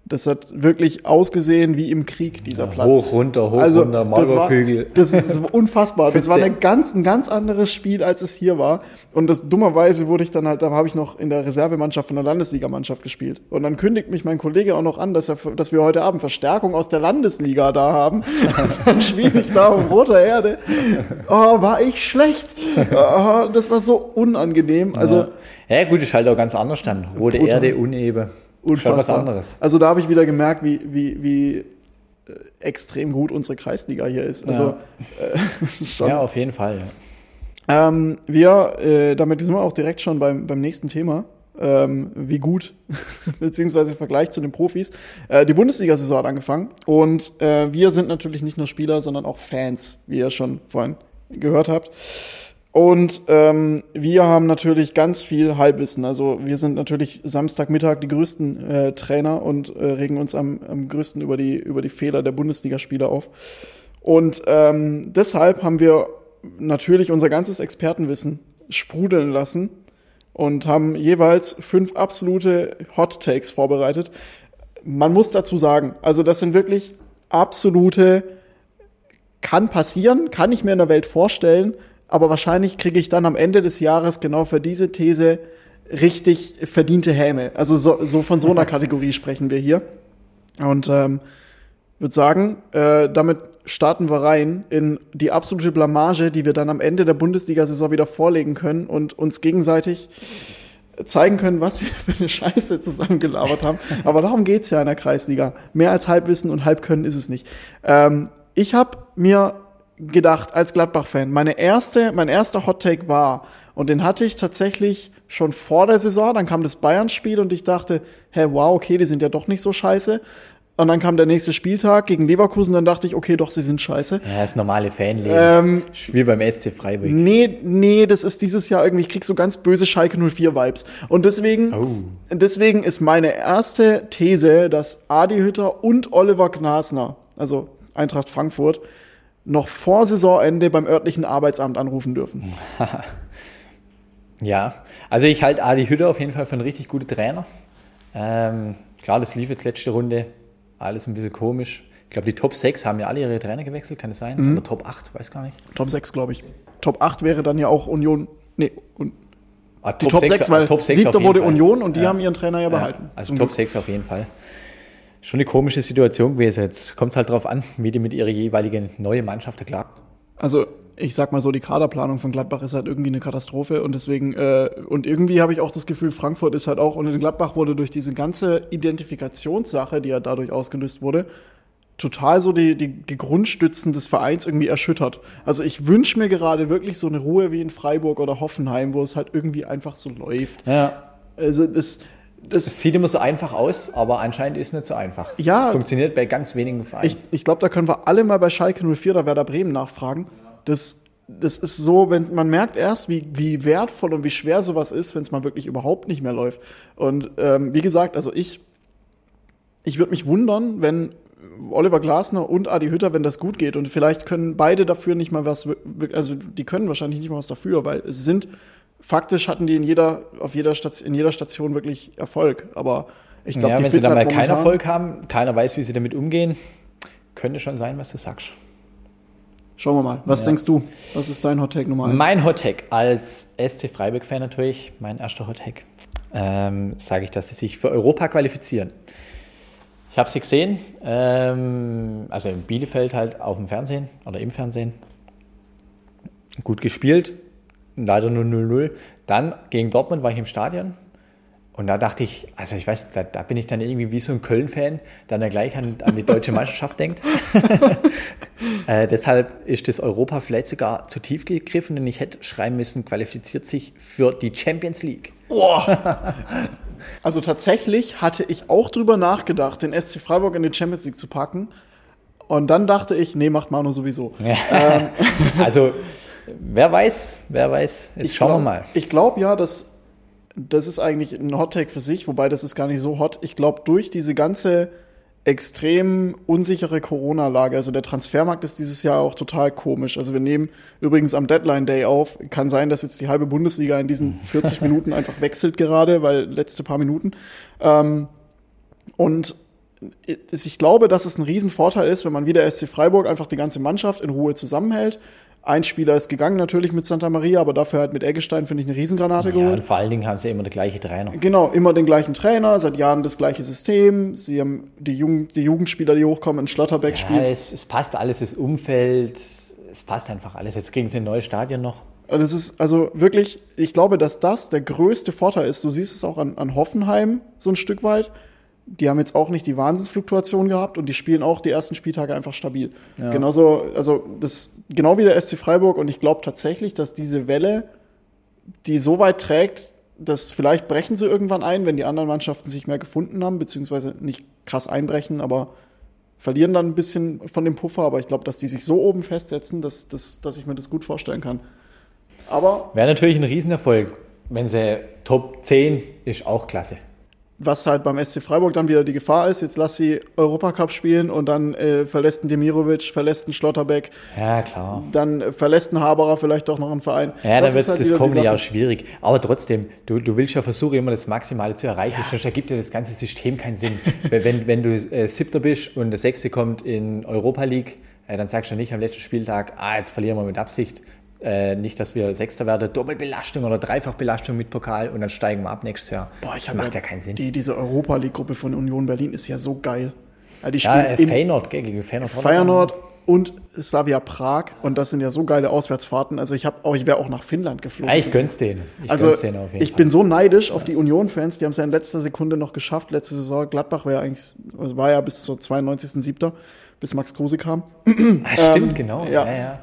Das hat wirklich ausgesehen wie im Krieg, dieser ja, Platz. Hoch, runter, hoch, also, runter, Maulwurfhügel. Das, das, ist unfassbar. Das war eine ganz, ein ganz anderes Spiel, als es hier war. Und das dummerweise wurde ich dann halt, da habe ich noch in der Reservemannschaft von der Landesligamannschaft gespielt. Und dann kündigt mich mein Kollege auch noch an, dass, er, dass wir heute Abend Verstärkung aus der Landesliga da haben. (laughs) dann spiele ich da auf roter Erde. Oh, war ich schlecht. Oh, das war so unangenehm. Also, ja. ja, gut, ist halt auch ganz anders dann. Rote brutal. Erde, uneben. Unfassbar. was anderes. Also da habe ich wieder gemerkt, wie, wie, wie äh, extrem gut unsere Kreisliga hier ist. Also ja, äh, (laughs) schon, ja auf jeden Fall. Ja. Ähm, wir, äh, damit sind wir auch direkt schon beim, beim nächsten Thema. Ähm, wie gut, (laughs) beziehungsweise im Vergleich zu den Profis. Äh, die Bundesliga-Saison hat angefangen und äh, wir sind natürlich nicht nur Spieler, sondern auch Fans, wie ihr schon vorhin gehört habt. Und ähm, wir haben natürlich ganz viel Halbwissen. Also wir sind natürlich Samstagmittag die größten äh, Trainer und äh, regen uns am, am größten über die, über die Fehler der Bundesligaspieler auf. Und ähm, deshalb haben wir natürlich unser ganzes Expertenwissen sprudeln lassen und haben jeweils fünf absolute Hot Takes vorbereitet. Man muss dazu sagen, also das sind wirklich absolute, kann passieren, kann ich mir in der Welt vorstellen, aber wahrscheinlich kriege ich dann am Ende des Jahres genau für diese These richtig verdiente Häme. Also so, so von so einer (laughs) Kategorie sprechen wir hier. Und ähm, würde sagen, äh, damit starten wir rein in die absolute Blamage, die wir dann am Ende der Bundesliga-Saison wieder vorlegen können und uns gegenseitig zeigen können, was wir für eine Scheiße zusammengelabert haben. Aber darum geht's ja in der Kreisliga. Mehr als Halbwissen und Halbkönnen ist es nicht. Ähm, ich habe mir gedacht als Gladbach-Fan. Meine erste, mein erster Hot-Take war, und den hatte ich tatsächlich schon vor der Saison, dann kam das Bayern-Spiel und ich dachte, hä, wow, okay, die sind ja doch nicht so scheiße. Und dann kam der nächste Spieltag gegen Leverkusen, dann dachte ich, okay, doch, sie sind scheiße. Ja, das normale Fanleben. Ähm, Spiel beim SC Freiburg. Nee, nee, das ist dieses Jahr irgendwie, ich krieg so ganz böse Schalke 04 Vibes. Und deswegen, oh. deswegen ist meine erste These, dass Adi Hütter und Oliver Glasner, also Eintracht Frankfurt, noch vor Saisonende beim örtlichen Arbeitsamt anrufen dürfen. (laughs) ja, also ich halte Adi Hütter auf jeden Fall für einen richtig guten Trainer. Ähm, klar, das lief jetzt letzte Runde alles ein bisschen komisch. Ich glaube, die Top 6 haben ja alle ihre Trainer gewechselt, kann es sein? Mhm. Oder Top 8, weiß gar nicht. Top 6, glaube ich. Top 8 wäre dann ja auch Union. Nee, und ah, die Top, 6, 6 weil Top 6 siebter wurde Fall. Union und die ja. haben ihren Trainer ja behalten. also Top Glück. 6 auf jeden Fall schon eine komische Situation gewesen. Jetzt kommt es halt darauf an, wie die mit ihrer jeweiligen neuen Mannschaft klappt. Also ich sag mal so, die Kaderplanung von Gladbach ist halt irgendwie eine Katastrophe und deswegen, äh, und irgendwie habe ich auch das Gefühl, Frankfurt ist halt auch, und in Gladbach wurde durch diese ganze Identifikationssache, die ja dadurch ausgelöst wurde, total so die, die, die Grundstützen des Vereins irgendwie erschüttert. Also ich wünsche mir gerade wirklich so eine Ruhe wie in Freiburg oder Hoffenheim, wo es halt irgendwie einfach so läuft. Ja. Also das, das Es sieht immer so einfach aus, aber anscheinend ist es nicht so einfach. Ja. Funktioniert bei ganz wenigen Vereinen. Ich, ich glaube, da können wir alle mal bei Schalke 04 oder Werder Bremen nachfragen. Das, das ist so, wenn man merkt erst, wie, wie wertvoll und wie schwer sowas ist, wenn es mal wirklich überhaupt nicht mehr läuft. Und ähm, wie gesagt, also ich, ich würde mich wundern, wenn Oliver Glasner und Adi Hütter, wenn das gut geht. Und vielleicht können beide dafür nicht mal was, also die können wahrscheinlich nicht mal was dafür, weil es sind, faktisch hatten die in jeder, auf jeder Station, in jeder Station wirklich Erfolg. Aber ich glaube, ja, wenn sie dann mal halt keinen Erfolg haben, keiner weiß, wie sie damit umgehen, könnte schon sein, was du sagst. Schauen wir mal. Was Ja. denkst du? Was ist dein Hot Take Nummer eins? Mein Hottag als SC Freiburg-Fan natürlich, mein erster Hottag, ähm, sage ich, dass sie sich für Europa qualifizieren. Ich habe sie gesehen, ähm, also in Bielefeld halt auf dem Fernsehen oder im Fernsehen. Gut gespielt, leider nur 0-0. Dann gegen Dortmund war ich im Stadion und da dachte ich, also ich weiß, da, da bin ich dann irgendwie wie so ein Köln-Fan, der dann gleich an, an die deutsche Meisterschaft denkt. (laughs) Äh, deshalb ist das Europa vielleicht sogar zu tief gegriffen und ich hätte schreiben müssen, qualifiziert sich für die Champions League. (laughs) Also tatsächlich hatte ich auch drüber nachgedacht, den SC Freiburg in die Champions League zu packen. Und dann dachte ich, nee, macht Manu sowieso. (laughs) Also, wer weiß, wer weiß. Jetzt schauen glaub, wir mal. Ich glaube ja, dass das ist eigentlich ein Hot Take für sich, wobei das ist gar nicht so hot. Ich glaube, durch diese ganze extrem unsichere Corona-Lage, also der Transfermarkt ist dieses Jahr auch total komisch. Also wir nehmen übrigens am Deadline Day auf. Kann sein, dass jetzt die halbe Bundesliga in diesen (laughs) 40 Minuten einfach wechselt gerade, weil letzte paar Minuten. Ähm, und ich glaube, dass es ein Riesenvorteil ist, wenn man wie der SC Freiburg einfach die ganze Mannschaft in Ruhe zusammenhält. Ein Spieler ist gegangen, natürlich mit Santa Maria, aber dafür halt mit Eggestein, finde ich, eine Riesengranate Ja, geholt. und vor allen Dingen haben sie immer der gleiche Trainer. Genau, immer den gleichen Trainer, seit Jahren das gleiche System. Sie haben die, Jugend, die Jugendspieler, die hochkommen, in Schlotterbeck Ja, spielt. es, es passt alles, das Umfeld, es passt einfach alles. Jetzt kriegen sie ein neues Stadion noch. Das ist also wirklich, ich glaube, dass das der größte Vorteil ist. Du siehst es auch an, an Hoffenheim so ein Stück weit. Die haben jetzt auch nicht die Wahnsinnsfluktuation gehabt und die spielen auch die ersten Spieltage einfach stabil. Genauso, also das, genau wie der SC Freiburg und ich glaube tatsächlich, dass diese Welle, die so weit trägt, dass vielleicht brechen sie irgendwann ein, wenn die anderen Mannschaften sich mehr gefunden haben, beziehungsweise nicht krass einbrechen, aber verlieren dann ein bisschen von dem Puffer. Aber ich glaube, dass die sich so oben festsetzen, dass, dass, dass ich mir das gut vorstellen kann. Aber Wäre natürlich ein Riesenerfolg, wenn sie Top 10 ist auch klasse. Was halt beim SC Freiburg dann wieder die Gefahr ist, jetzt lass sie Europacup spielen und dann äh, verlässt ein Demirovic, verlässt ein Schlotterbeck, Ja, klar. dann äh, verlässt ein Haberer vielleicht doch noch einen Verein. Ja, Das dann wird halt das kommende Jahr schwierig. Aber trotzdem, du, du willst ja versuchen, immer das Maximale zu erreichen, sonst ergibt ja das ganze System keinen Sinn. (laughs) Wenn, wenn du äh, Siebter bist und der Sechste kommt in Europa League, äh, dann sagst du nicht am letzten Spieltag, ah, jetzt verlieren wir mit Absicht. Äh, nicht, dass wir Sechster werden, Doppelbelastung oder Dreifachbelastung mit Pokal und dann steigen wir ab nächstes Jahr. Boah, ich das macht ja keinen Sinn. Die, diese Europa League-Gruppe von Union Berlin ist ja so geil. Ja, die ja, äh, Feyenoord, gell, gegen Feyenoord. Feyenoord und Slavia Prag und das sind ja so geile Auswärtsfahrten. Also ich habe auch, ich wäre auch nach Finnland geflogen. Ja, ich gönn's denen. Ich also gönn's denen auf jeden ich Fall. bin so neidisch auf die Union-Fans, die haben es ja in letzter Sekunde noch geschafft. Letzte Saison Gladbach war ja eigentlich, also war ja bis zur 92.7., bis Max Kruse kam. ah, stimmt, genau. ja. Ja, ja.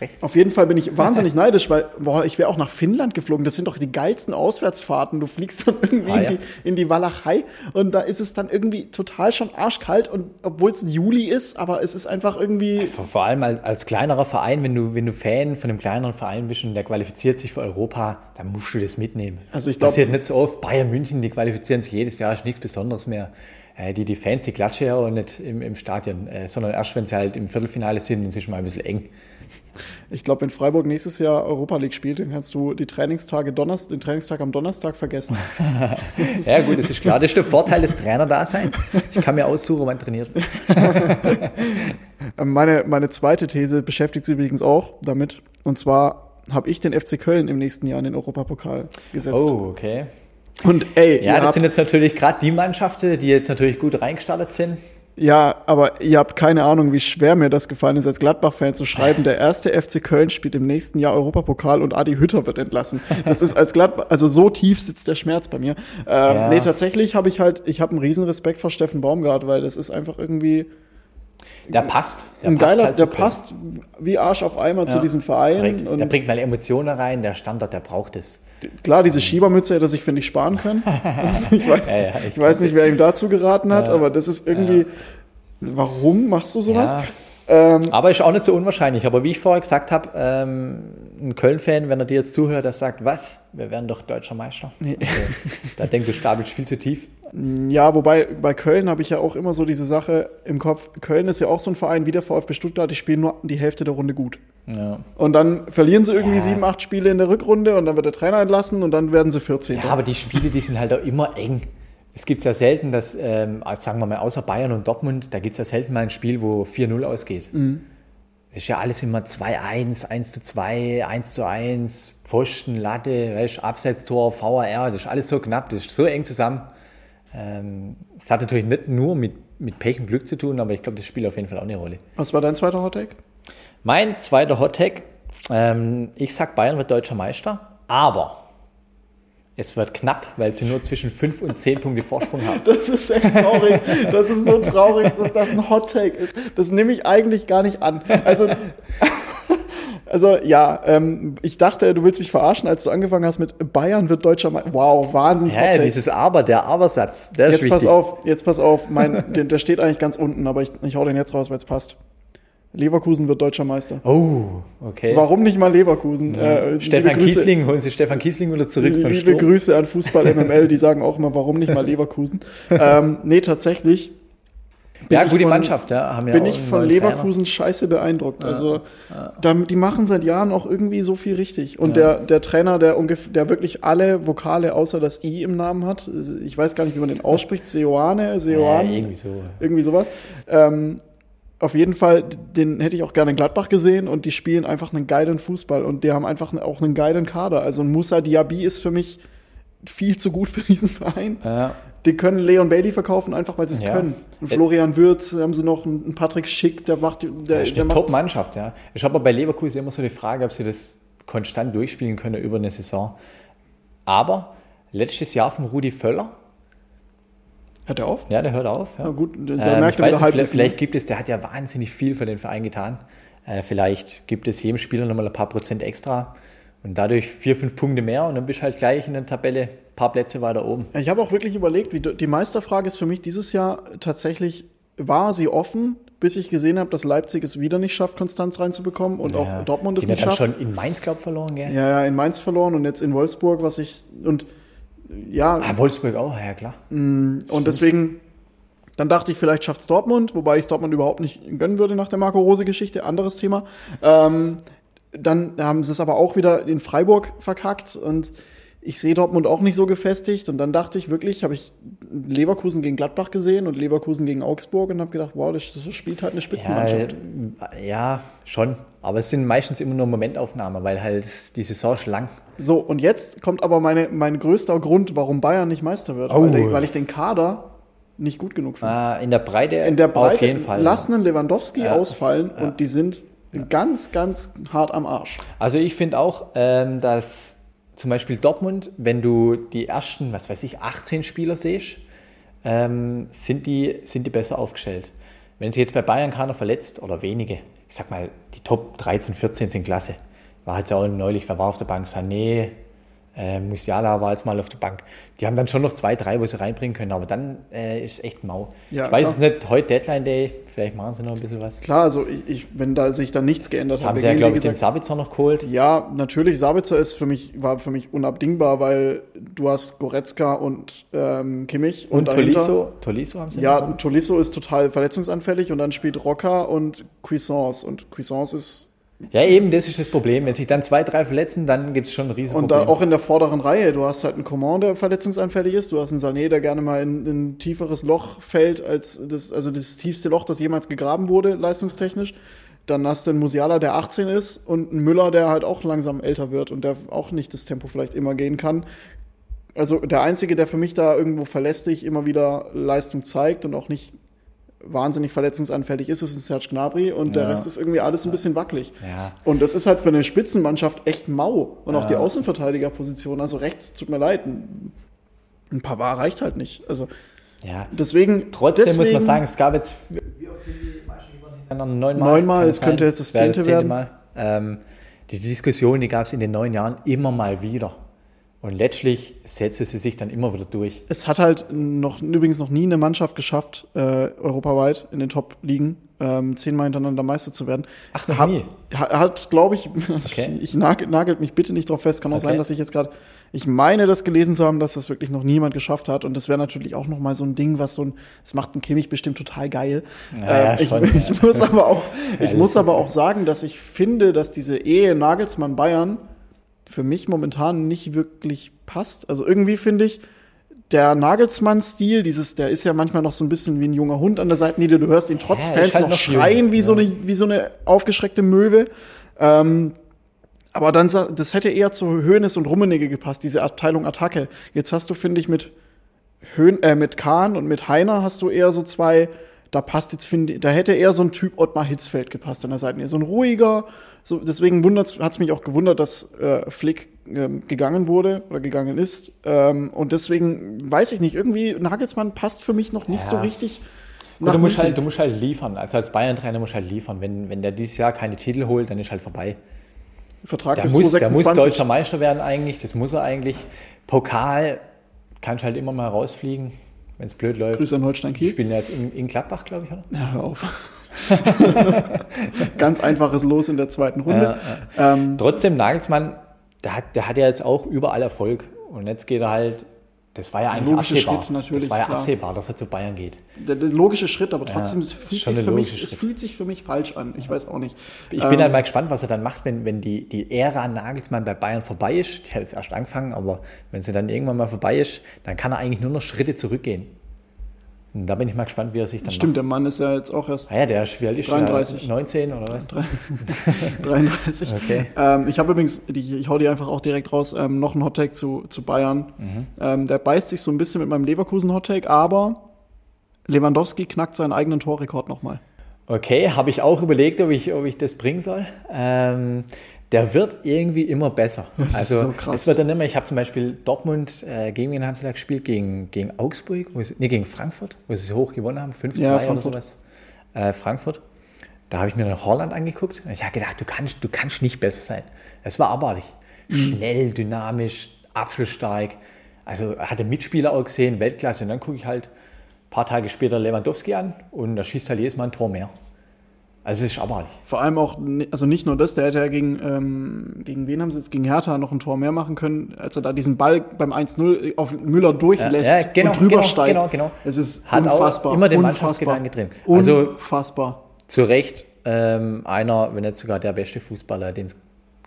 Recht. Auf jeden Fall bin ich (laughs) wahnsinnig neidisch, weil boah, ich wäre auch nach Finnland geflogen. Das sind doch die geilsten Auswärtsfahrten. Du fliegst dann irgendwie Ah, in, ja. die, in die Walachei und da ist es dann irgendwie total schon arschkalt und obwohl es Juli ist, aber es ist einfach irgendwie Vor, vor allem als, als kleinerer Verein, wenn du, wenn du Fan von einem kleineren Verein bist und der qualifiziert sich für Europa, dann musst du das mitnehmen. Also ich glaub- Passiert nicht so oft. Bayern München, die qualifizieren sich jedes Jahr, ist nichts Besonderes mehr. Äh, die, die Fans, die klatschen ja auch nicht im, im Stadion, äh, sondern erst, wenn sie halt im Viertelfinale sind und es ist mal ein bisschen eng. Ich glaube, wenn Freiburg nächstes Jahr Europa League spielt, dann kannst du die Trainingstage Donnerstag, den Trainingstag am Donnerstag vergessen. (laughs) Ja gut, das ist klar. Das ist der Vorteil des Trainerdaseins. Ich kann mir aussuchen, wann trainiert. (laughs) meine, meine zweite These beschäftigt sich übrigens auch damit. Und zwar habe ich den FC Köln im nächsten Jahr in den Europapokal gesetzt. Oh, okay. Und ey, Ja, das sind jetzt natürlich gerade die Mannschaften, die jetzt natürlich gut reingestartet sind. Ja, aber ihr habt keine Ahnung, wie schwer mir das gefallen ist, als Gladbach-Fan zu schreiben, der erste FC Köln spielt im nächsten Jahr Europapokal und Adi Hütter wird entlassen. Das ist als Gladbach, also so tief sitzt der Schmerz bei mir. Ähm, Ja. Nee, tatsächlich habe ich halt, ich habe einen riesen Respekt vor Steffen Baumgart, weil das ist einfach irgendwie, Der passt. Der ein geiler, halt der zu passt wie Arsch auf Eimer zu Ja, diesem Verein. Korrekt. Und Der bringt mal Emotionen rein, der Standort, der braucht es. Klar, diese Schiebermütze hätte sich, finde ich, sparen können. Also (laughs) ich weiß, Ja, ja, ich ich weiß nicht, wer ihm dazu geraten hat, aber das ist irgendwie. Warum machst du sowas? Ähm, Aber ist auch nicht so unwahrscheinlich. Aber wie ich vorher gesagt habe, ähm, ein Köln-Fan, wenn er dir jetzt zuhört, der sagt, was? Wir werden doch deutscher Meister. Also, da denkt du, stapelst viel zu tief. Ja, wobei bei Köln habe ich ja auch immer so diese Sache im Kopf. Köln ist ja auch so ein Verein wie der VfB Stuttgart, die spielen nur die Hälfte der Runde gut. Ja. Und dann verlieren sie irgendwie Ja. sieben, acht Spiele in der Rückrunde und dann wird der Trainer entlassen und dann werden sie 14. ja, aber die Spiele, die sind halt auch immer eng. Es gibt ja selten, dass, ähm, also sagen wir mal, außer Bayern und Dortmund, da gibt es ja selten mal ein Spiel, wo 4-0 ausgeht. Das ist ja alles immer 2-1, 1-2, 1-1, Pfosten, Latte, weißt, Abseitstor, VAR, das ist alles so knapp, das ist so eng zusammen. Ähm, Es hat natürlich nicht nur mit, mit Pech und Glück zu tun, aber ich glaube, das spielt auf jeden Fall auch eine Rolle. Was war dein zweiter Hottake? Mein zweiter Hottag, ähm, ich sag Bayern wird deutscher Meister, aber es wird knapp, weil sie nur zwischen 5 und 10 Punkte Vorsprung haben. (laughs) Das ist echt traurig. Das ist so traurig, dass das ein Hottake ist. Das nehme ich eigentlich gar nicht an. Also, (laughs) also ja, ähm, ich dachte, du willst mich verarschen, als du angefangen hast mit Bayern wird deutscher Meister. Wow, Wahnsinns Ja, dieses Aber, der Aber-Satz, Jetzt pass auf, jetzt pass auf, mein, (laughs) der, der steht eigentlich ganz unten, aber ich, ich hau den jetzt raus, weil es passt. Leverkusen wird deutscher Meister. Oh, okay. Warum nicht mal Leverkusen? Äh, Stefan Grüße- Kiesling, holen Sie Stefan Kiesling wieder zurück von Liebe Sturm. Grüße an Fußball MML, (laughs) die sagen auch immer, warum nicht mal Leverkusen? ähm, nee, tatsächlich Ja, gute von- Mannschaft, ja. Haben ja bin ich von Leverkusen scheiße beeindruckt. Also da, die machen seit Jahren auch irgendwie so viel richtig. Und der, der Trainer, der ungefähr, der wirklich alle Vokale außer das I im Namen hat, ich weiß gar nicht, wie man den ausspricht, Seoane, Trainer. Seoane, Ja, irgendwie so. irgendwie sowas. Ähm, auf jeden Fall, den hätte ich auch gerne in Gladbach gesehen und die spielen einfach einen geilen Fußball und die haben einfach auch einen geilen Kader. Also Musa Diaby ist für mich viel zu gut (laughs) für diesen Verein. Ja. Die können Leon Bailey verkaufen, einfach weil sie es Ja. können. Und Florian Würz haben sie noch, einen Patrick Schick, der macht, der, der Top-Mannschaft, ja. Ich habe bei Leverkusen immer so die Frage, ob sie das konstant durchspielen können über eine Saison. Aber letztes Jahr von Rudi Völler, Hört er auf? ja, der hört auf. Ja. Na gut, da Ähm, merkt ich er nicht, halb vielleicht, vielleicht gibt es, der hat ja wahnsinnig viel für den Verein getan. Äh, vielleicht gibt es jedem Spieler nochmal ein paar Prozent extra und dadurch vier, fünf Punkte mehr und dann bist du halt gleich in der Tabelle ein paar Plätze weiter oben. Ich habe auch wirklich überlegt, wie die Meisterfrage ist für mich dieses Jahr tatsächlich, war sie offen, bis ich gesehen habe, dass Leipzig es wieder nicht schafft, Konstanz reinzubekommen und Ja. auch Dortmund es Die nicht hat dann schafft. schon in Mainz, glaub verloren, gell? Ja, ja, in Mainz verloren und jetzt in Wolfsburg, was ich und ja, Ah, Wolfsburg auch, ja klar. und deswegen dann dachte ich, vielleicht schafft es Dortmund, wobei ich es Dortmund überhaupt nicht gönnen würde nach der Marco Rose Geschichte, anderes Thema. Ähm, dann haben sie es aber auch wieder in Freiburg verkackt und ich sehe Dortmund auch nicht so gefestigt und dann dachte ich wirklich, habe ich Leverkusen gegen Gladbach gesehen und Leverkusen gegen Augsburg und habe gedacht, wow, das, das spielt halt eine Ja, Spitzenmannschaft. ja, schon. Aber es sind meistens immer nur Momentaufnahmen, weil halt die Saison ist lang. So, und jetzt kommt aber meine, mein größter Grund, warum Bayern nicht Meister wird, Oh. weil, der, weil ich den Kader nicht gut genug finde. Äh, in der Breite, in der Breite auf jeden Fall. lassen einen Lewandowski Ja. ausfallen und die sind ganz, ganz hart am Arsch. Also ich finde auch, ähm, dass zum Beispiel Dortmund, wenn du die ersten, was weiß ich, 18 Spieler siehst, ähm, sind, die, sind die besser aufgestellt. Wenn sich jetzt bei Bayern keiner verletzt oder wenige, ich sag mal, die Top 13, 14 sind klasse. War jetzt auch neulich, wer war auf der Bank? Sané, äh, Musiala war jetzt mal auf der Bank. Die haben dann schon noch zwei, drei, wo sie reinbringen können, aber dann äh, ist es echt mau. Ja, ich weiß es klar. nicht, heute Deadline Day, vielleicht machen sie noch ein bisschen was. Klar, also ich, ich, wenn da sich dann nichts geändert Jetzt hat, haben sie ja, glaube ich, den Sabitzer noch geholt. ja, natürlich, Sabitzer ist für mich, war für mich unabdingbar, weil du hast Goretzka und ähm, Kimmich Und dahinter- Tolisso, Tolisso haben sie Ja, noch. Tolisso ist total verletzungsanfällig und dann spielt Rocker und Cuisance und Cuisance ist Ja, eben, das ist das Problem. Wenn sich dann zwei, drei verletzen, dann gibt es schon ein Und Riesenproblem. da auch in der vorderen Reihe, du hast halt einen Coman, der verletzungsanfällig ist, du hast einen Sané, der gerne mal in, in ein tieferes Loch fällt, als das, also das tiefste Loch, das jemals gegraben wurde, leistungstechnisch. Dann hast du einen Musiala, der 18 ist und einen Müller, der halt auch langsam älter wird und der auch nicht das Tempo vielleicht immer gehen kann. Also der Einzige, der für mich da irgendwo verlässlich immer wieder Leistung zeigt und auch nicht wahnsinnig verletzungsanfällig ist, ist ein Serge Gnabry und der Ja. Rest ist irgendwie alles ein bisschen wackelig. Ja. Und das ist halt für eine Spitzenmannschaft echt mau. Und auch die Außenverteidigerposition, also rechts, tut mir leid, ein ein Pavard reicht halt nicht. Also ja. deswegen. Trotzdem deswegen, muss man sagen, es gab jetzt. Neunmal. Neunmal, es könnte jetzt das Wäre zehnte werden. Mal. Ähm, die Diskussion, die gab es in den neun Jahren immer mal wieder. Und letztlich setzte sie sich dann immer wieder durch. Es hat halt noch, übrigens noch nie eine Mannschaft geschafft, äh, europaweit in den Top-Ligen ähm, zehnmal hintereinander Meister zu werden. Ach, noch Hab- nie? ha- Hat, glaube ich, (laughs) also Okay. ich, ich nagel, nagelt mich bitte nicht drauf fest. Kann auch Okay. sein, dass ich jetzt gerade, ich meine, das gelesen zu haben, dass das wirklich noch niemand geschafft hat. Und das wäre natürlich auch noch mal so ein Ding, was so ein, das macht ein Kimmich bestimmt total geil. Naja, Ähm, ich, schon, (laughs) ich ja. muss aber auch, (laughs) ich muss aber auch sagen, dass ich finde, dass diese Ehe Nagelsmann Bayern für mich momentan nicht wirklich passt. Also irgendwie finde ich, der Nagelsmann-Stil, dieses, der ist ja manchmal noch so ein bisschen wie ein junger Hund an der Seitenlinie. Du hörst ihn trotz Ja, Fans halt noch, noch schreien wie, so ja. eine, wie so eine aufgeschreckte Möwe. Ähm, aber dann, das hätte eher zu Hoeneß und Rummenigge gepasst, diese Abteilung Attacke. Jetzt hast du, finde ich, mit Höhn, äh, mit Kahn und mit Heiner hast du eher so zwei, da passt jetzt, finde da hätte eher so ein Typ Ottmar Hitzfeld gepasst an der Seite. So ein ruhiger, so, deswegen hat es mich auch gewundert, dass äh, Flick ähm, gegangen wurde oder gegangen ist. Ähm, und deswegen weiß ich nicht, irgendwie Nagelsmann passt für mich noch nicht Ja. so richtig. Und du musst, halt, du musst halt liefern. Also als Bayern-Trainer musst du halt liefern. Wenn, wenn der dieses Jahr keine Titel holt, dann ist halt vorbei. Vertrag Der bis muss, der muss 2026. deutscher Meister werden eigentlich. Das muss er eigentlich. Pokal kannst du halt immer mal rausfliegen, wenn es blöd läuft. Grüße an Holstein Die Kiel. spielen ja jetzt in, in Gladbach, glaube ich, oder? Ja, hör auf. (laughs) Ganz einfaches Los in der zweiten Runde. Ähm, Trotzdem, Nagelsmann, der hat, der hat ja jetzt auch überall Erfolg. Und jetzt geht er halt, das war ja eigentlich logische absehbar. Schritt natürlich, das war ja klar. absehbar, dass er zu Bayern geht. der, der logische Schritt, aber trotzdem Ja, es fühlt sich ein für mich, logischer es fühlt sich für mich falsch an. Ich weiß auch nicht. Ich Ähm, bin halt mal gespannt, was er dann macht, wenn, wenn die, die Ära Nagelsmann bei Bayern vorbei ist. Die hat jetzt erst angefangen, aber wenn sie dann irgendwann mal vorbei ist, dann kann er eigentlich nur noch Schritte zurückgehen. Da bin ich mal gespannt, wie er sich dann Stimmt, macht. der Mann ist ja jetzt auch erst Ah ja, der ist, wie alt ist der? 33. 19 oder was? 33. (laughs) Okay. Ähm, ich habe übrigens, die, ich hau die einfach auch direkt raus, ähm, noch einen Hottake zu, zu Bayern. Mhm. Ähm, der beißt sich so ein bisschen mit meinem Leverkusen-Hottake, aber Lewandowski knackt seinen eigenen Torrekord nochmal. Okay, habe ich auch überlegt, ob ich, ob ich das bringen soll. Ähm, der wird irgendwie immer besser. (laughs) ist Also so krass. es wird dann immer, ich habe zum Beispiel Dortmund, äh, gegen wen haben sie da gespielt? Gegen, gegen Augsburg, wo sie, nee, gegen Frankfurt, wo sie hoch gewonnen haben, 5-2 Ja, oder sowas. Äh, Frankfurt. Da habe ich mir noch Holland angeguckt und ich habe gedacht, du kannst, du kannst nicht besser sein. Es war abartig. Mhm. Schnell, dynamisch, abschlussstark. Also hatte Mitspieler auch gesehen, Weltklasse. Und dann gucke ich halt ein paar Tage später Lewandowski an und da schießt halt jedes Mal ein Tor mehr. Also es ist abartig. Vor allem auch, also nicht nur das, der hätte ja gegen, ähm, gegen wen haben sie jetzt, gegen Hertha noch ein Tor mehr machen können, als er da diesen Ball beim 1-0 auf Müller durchlässt Ja, ja, genau, und drüber genau, steigt. genau, genau. Es ist Hat auch unfassbar. immer den unfassbar, drin. Also- Unfassbar. Zu Recht ähm, einer, wenn nicht sogar der beste Fußballer, den es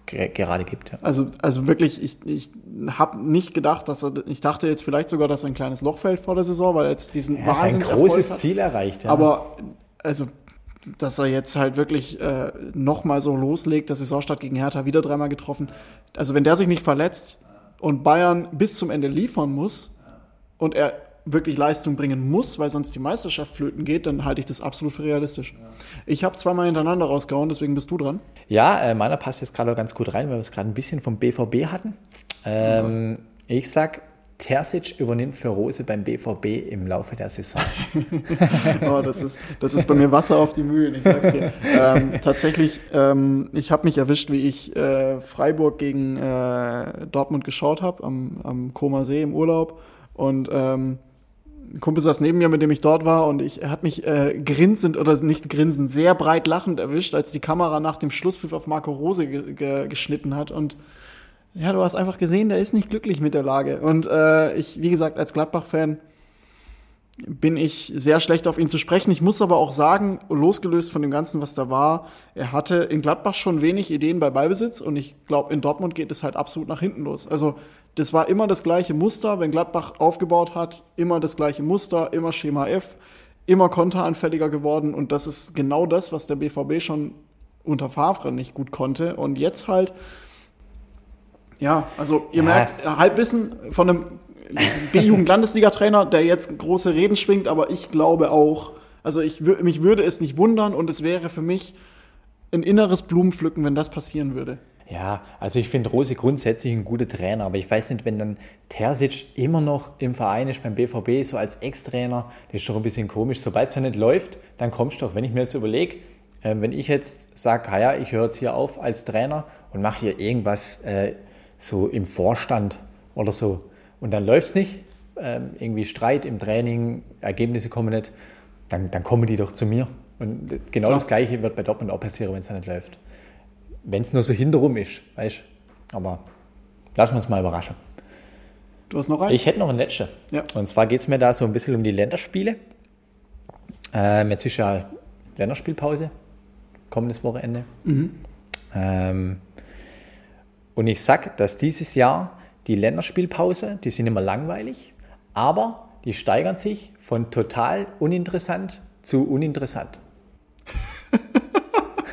ge- gerade gibt. Ja. Also, also wirklich, ich, ich habe nicht gedacht, dass er, ich dachte jetzt vielleicht sogar, dass er ein kleines Loch fällt vor der Saison, weil er jetzt diesen Er ist ein großes hat. Ziel erreicht. Ja. Aber, also, dass er jetzt halt wirklich äh, nochmal so loslegt, der Saisonstart gegen Hertha wieder dreimal getroffen. Also, wenn der sich nicht verletzt und Bayern bis zum Ende liefern muss und er wirklich Leistung bringen muss, weil sonst die Meisterschaft flöten geht, dann halte ich das absolut für realistisch. Ich habe zweimal hintereinander rausgehauen, deswegen bist du dran. Ja, äh, meiner passt jetzt gerade ganz gut rein, weil wir es gerade ein bisschen vom BVB hatten. Ähm, Ich sag, Terzic übernimmt für Rose beim BVB im Laufe der Saison. (laughs) Oh, das ist, das ist bei mir Wasser auf die Mühlen, ich sag's dir. Ähm, tatsächlich, ähm, ich habe mich erwischt, wie ich äh, Freiburg gegen äh, Dortmund geschaut habe, am, am Koma See im Urlaub. Und ähm, ein Kumpel saß neben mir, mit dem ich dort war, und ich, er hat mich äh, grinsend oder nicht grinsend, sehr breit lachend erwischt, als die Kamera nach dem Schlusspfiff auf Marco Rose ge ge geschnitten hat. Und ja, du hast einfach gesehen, der ist nicht glücklich mit der Lage. Und äh, ich, wie gesagt, als Gladbach-Fan bin ich sehr schlecht auf ihn zu sprechen. Ich muss aber auch sagen, losgelöst von dem Ganzen, was da war, er hatte in Gladbach schon wenig Ideen bei Ballbesitz und ich glaube, in Dortmund geht es halt absolut nach hinten los. Also das war immer das gleiche Muster, wenn Gladbach aufgebaut hat, immer das gleiche Muster, immer Schema F, immer konteranfälliger geworden und das ist genau das, was der BVB schon unter Favre nicht gut konnte und jetzt halt ja, also ihr Ja. merkt, Halbwissen von einem B-Jugend-Landesliga-Trainer, der jetzt große Reden schwingt, aber ich glaube auch, also ich, mich würde es nicht wundern und es wäre für mich ein inneres Blumenpflücken, wenn das passieren würde. Ja, also ich finde Rose grundsätzlich ein guter Trainer, aber ich weiß nicht, wenn dann Terzic immer noch im Verein ist beim BVB, so als Ex-Trainer, das ist doch ein bisschen komisch. Sobald es ja nicht läuft, dann kommst du doch. Wenn ich mir jetzt überlege, Ähm, wenn ich jetzt sage, ja, ich höre jetzt hier auf als Trainer und mache hier irgendwas äh, so im Vorstand oder so und dann läuft es nicht, ähm, irgendwie Streit im Training, Ergebnisse kommen nicht, dann, dann kommen die doch zu mir. Und genau ja. das Gleiche wird bei Dortmund auch passieren, wenn es nicht läuft. Wenn es nur so hinterrum ist, weißt Aber lassen wir uns mal überraschen. Du hast noch einen? Ich hätte noch einen letzten. Ja. Und zwar geht es mir da so ein bisschen um die Länderspiele. Ähm, jetzt ist ja Länderspielpause, kommendes Wochenende. Mhm. Ähm, und ich sage, dass dieses Jahr die Länderspielpause, die sind immer langweilig, aber die steigern sich von total uninteressant zu uninteressant.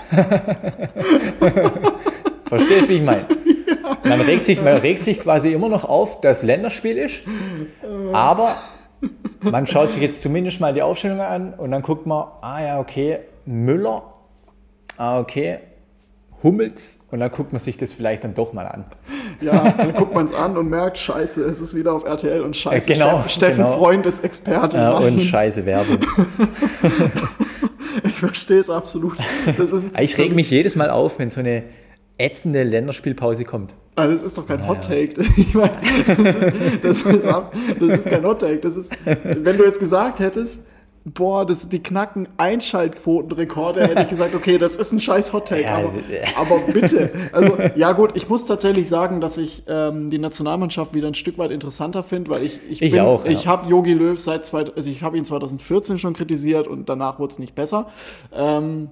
(laughs) Verstehst du, wie ich meine? Man regt, sich, man regt sich quasi immer noch auf, dass Länderspiel ist, aber man schaut sich jetzt zumindest mal die Aufstellung an und dann guckt man, ah ja, okay, Müller, ah okay, Hummels und dann guckt man sich das vielleicht dann doch mal an. Ja, dann guckt man es an und merkt, scheiße, es ist wieder auf RTL und scheiße, ja, genau, Steffen genau. Freund ist Experte. Ja, und scheiße Werbung. (laughs) ich verstehe es absolut. Ist, (laughs) ich reg mich jedes Mal auf, wenn so eine ätzende Länderspielpause kommt. Ah, das ist doch kein Hot Take. (laughs) Ich meine, das ist, das, ist, das ist kein Hot Take. Das ist, wenn du jetzt gesagt hättest, boah, das, die knacken Einschaltquotenrekorde, hätte ich gesagt, okay, das ist ein scheiß Hot Take. Ja, aber, aber, bitte. Also, (laughs) ja gut, ich muss tatsächlich sagen, dass ich ähm, die Nationalmannschaft wieder ein Stück weit interessanter finde, weil ich, ich, ich bin, auch, ja. ich habe Yogi Löw seit, zwei, also ich habe ihn 2014 schon kritisiert und danach wurde es nicht besser. Ähm,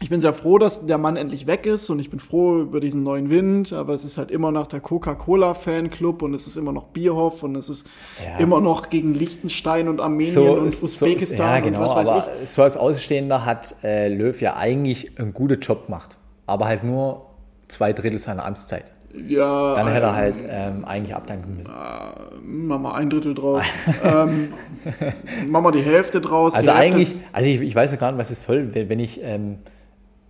ich bin sehr froh, dass der Mann endlich weg ist und ich bin froh über diesen neuen Wind, aber es ist halt immer noch der Coca-Cola-Fanclub und es ist immer noch Bierhoff und es ist ja. immer noch gegen Liechtenstein und Armenien so, und Usbekistan so, ja, genau, und was weiß aber ich. So als Außenstehender hat äh, Löw ja eigentlich einen guten Job gemacht, aber halt nur zwei Drittel seiner Amtszeit. Ja. Dann hätte er halt ähm, eigentlich abdanken müssen. Äh, mach mal ein Drittel draus. (laughs) ähm, mach mal die Hälfte draus. Also eigentlich, also ich, ich weiß ja gar nicht, was es soll, wenn, wenn ich ähm,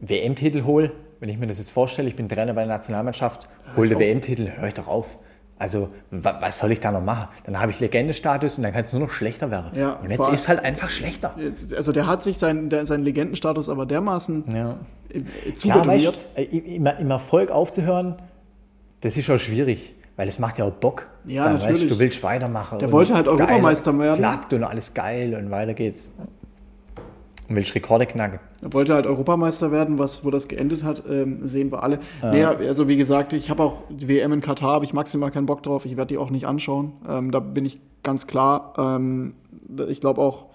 WM-Titel hole, wenn ich mir das jetzt vorstelle, ich bin Trainer bei der Nationalmannschaft, hole den WM-Titel, höre ich doch auf. Also, was soll ich da noch machen? Dann habe ich Legendestatus und dann kann es nur noch schlechter werden. Ja, und jetzt ist es halt einfach schlechter. Jetzt, also, der hat sich seinen, der, seinen Legendenstatus aber dermaßen ja. zubetoniert. Ja, weißt, im, Im Erfolg aufzuhören, das ist schon schwierig. Weil es macht ja auch Bock. Ja, dann, natürlich. Weißt, du willst weitermachen. Der wollte halt Europameister werden. Klappt und alles geil und weiter geht's. Und willst Rekorde knacken. Er wollte halt Europameister werden, was, wo das geendet hat, ähm, sehen wir alle. Ja. Nee, also wie gesagt, ich habe auch die WM in Katar, habe ich maximal keinen Bock drauf. Ich werde die auch nicht anschauen. Ähm, da bin ich ganz klar. Ähm, ich glaube auch.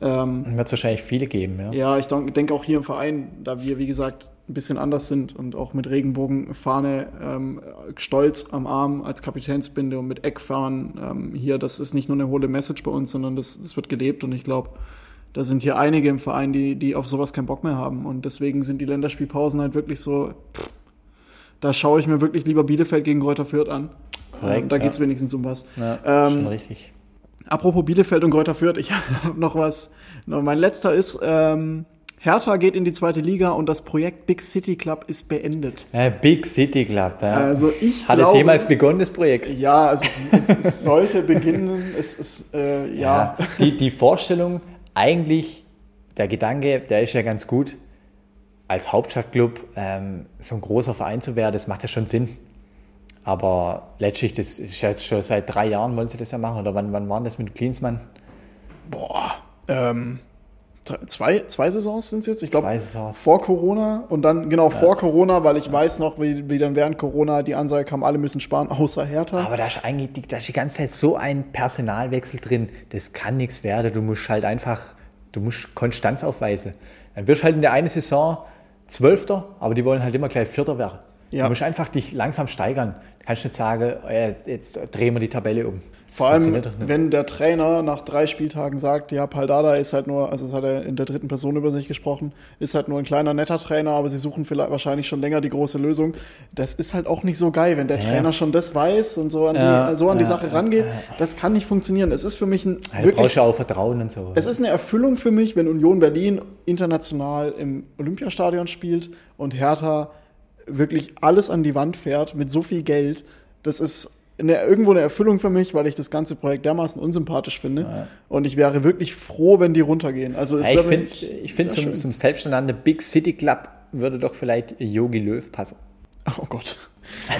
Ähm, Wird es wahrscheinlich viele geben, ja. Ja, ich denke auch hier im Verein, da wir, wie gesagt, ein bisschen anders sind und auch mit Regenbogenfahne ähm, stolz am Arm als Kapitänsbinde und mit Eckfahren ähm, hier, das ist nicht nur eine hohle Message bei uns, sondern das, das wird gelebt und ich glaube, da sind hier einige im Verein, die, die auf sowas keinen Bock mehr haben. Und deswegen sind die Länderspielpausen halt wirklich so, pff, da schaue ich mir wirklich lieber Bielefeld gegen Kräuter Fürth an. Korrekt, ähm, da geht es ja. wenigstens um was. Ja, ähm, schon richtig. Apropos Bielefeld und Kräuter Fürth, ich (laughs) habe noch was. Mein letzter ist, ähm, Hertha geht in die zweite Liga und das Projekt Big City Club ist beendet. Äh, Big City Club, ja. Also ich Hat glaube, es jemals begonnen, das Projekt? Ja, also es, es, es sollte beginnen. Es ist, äh, ja. ja. Die, die Vorstellung, eigentlich, der Gedanke, der ist ja ganz gut, als Hauptstadtclub ähm, so ein großer Verein zu werden, das macht ja schon Sinn. Aber letztlich, das ist jetzt schon seit drei Jahren, wollen sie das ja machen. Oder wann, wann war das mit Klinsmann? Boah, ähm, zwei, zwei Saisons sind es jetzt. Ich glaube, vor Corona und dann, genau, ja. vor Corona, weil ich weiß noch, wie, wie dann während Corona die Ansage kam, alle müssen sparen, außer Hertha. Aber da ist eigentlich die, da ist die ganze Zeit so ein Personalwechsel drin, das kann nichts werden. Du musst halt einfach, du musst Konstanz aufweisen. Dann wirst du halt in der einen Saison Zwölfter, aber die wollen halt immer gleich Vierter werden. Ja. Du musst einfach dich langsam steigern. Du kannst nicht sagen, jetzt drehen wir die Tabelle um. Vor allem, wenn der Trainer nach drei Spieltagen sagt, ja, Paldada ist halt nur, also das hat er in der dritten Person über sich gesprochen, ist halt nur ein kleiner, netter Trainer, aber sie suchen vielleicht wahrscheinlich schon länger die große Lösung. Das ist halt auch nicht so geil, wenn der ja. Trainer schon das weiß und so an, ja, die, so an ja, die Sache rangeht. Das kann nicht funktionieren. Es ist für mich ein ja, wirklich, ja auch Vertrauen und so. Es ist eine Erfüllung für mich, wenn Union Berlin international im Olympiastadion spielt und Hertha wirklich alles an die Wand fährt mit so viel Geld. Das ist eine, irgendwo eine Erfüllung für mich, weil ich das ganze Projekt dermaßen unsympathisch finde. Ja. Und ich wäre wirklich froh, wenn die runtergehen. Also ja, ich finde, ich find, zum, zum selbsternannten Big City Club würde doch vielleicht Yogi Löw passen. Oh Gott. (laughs)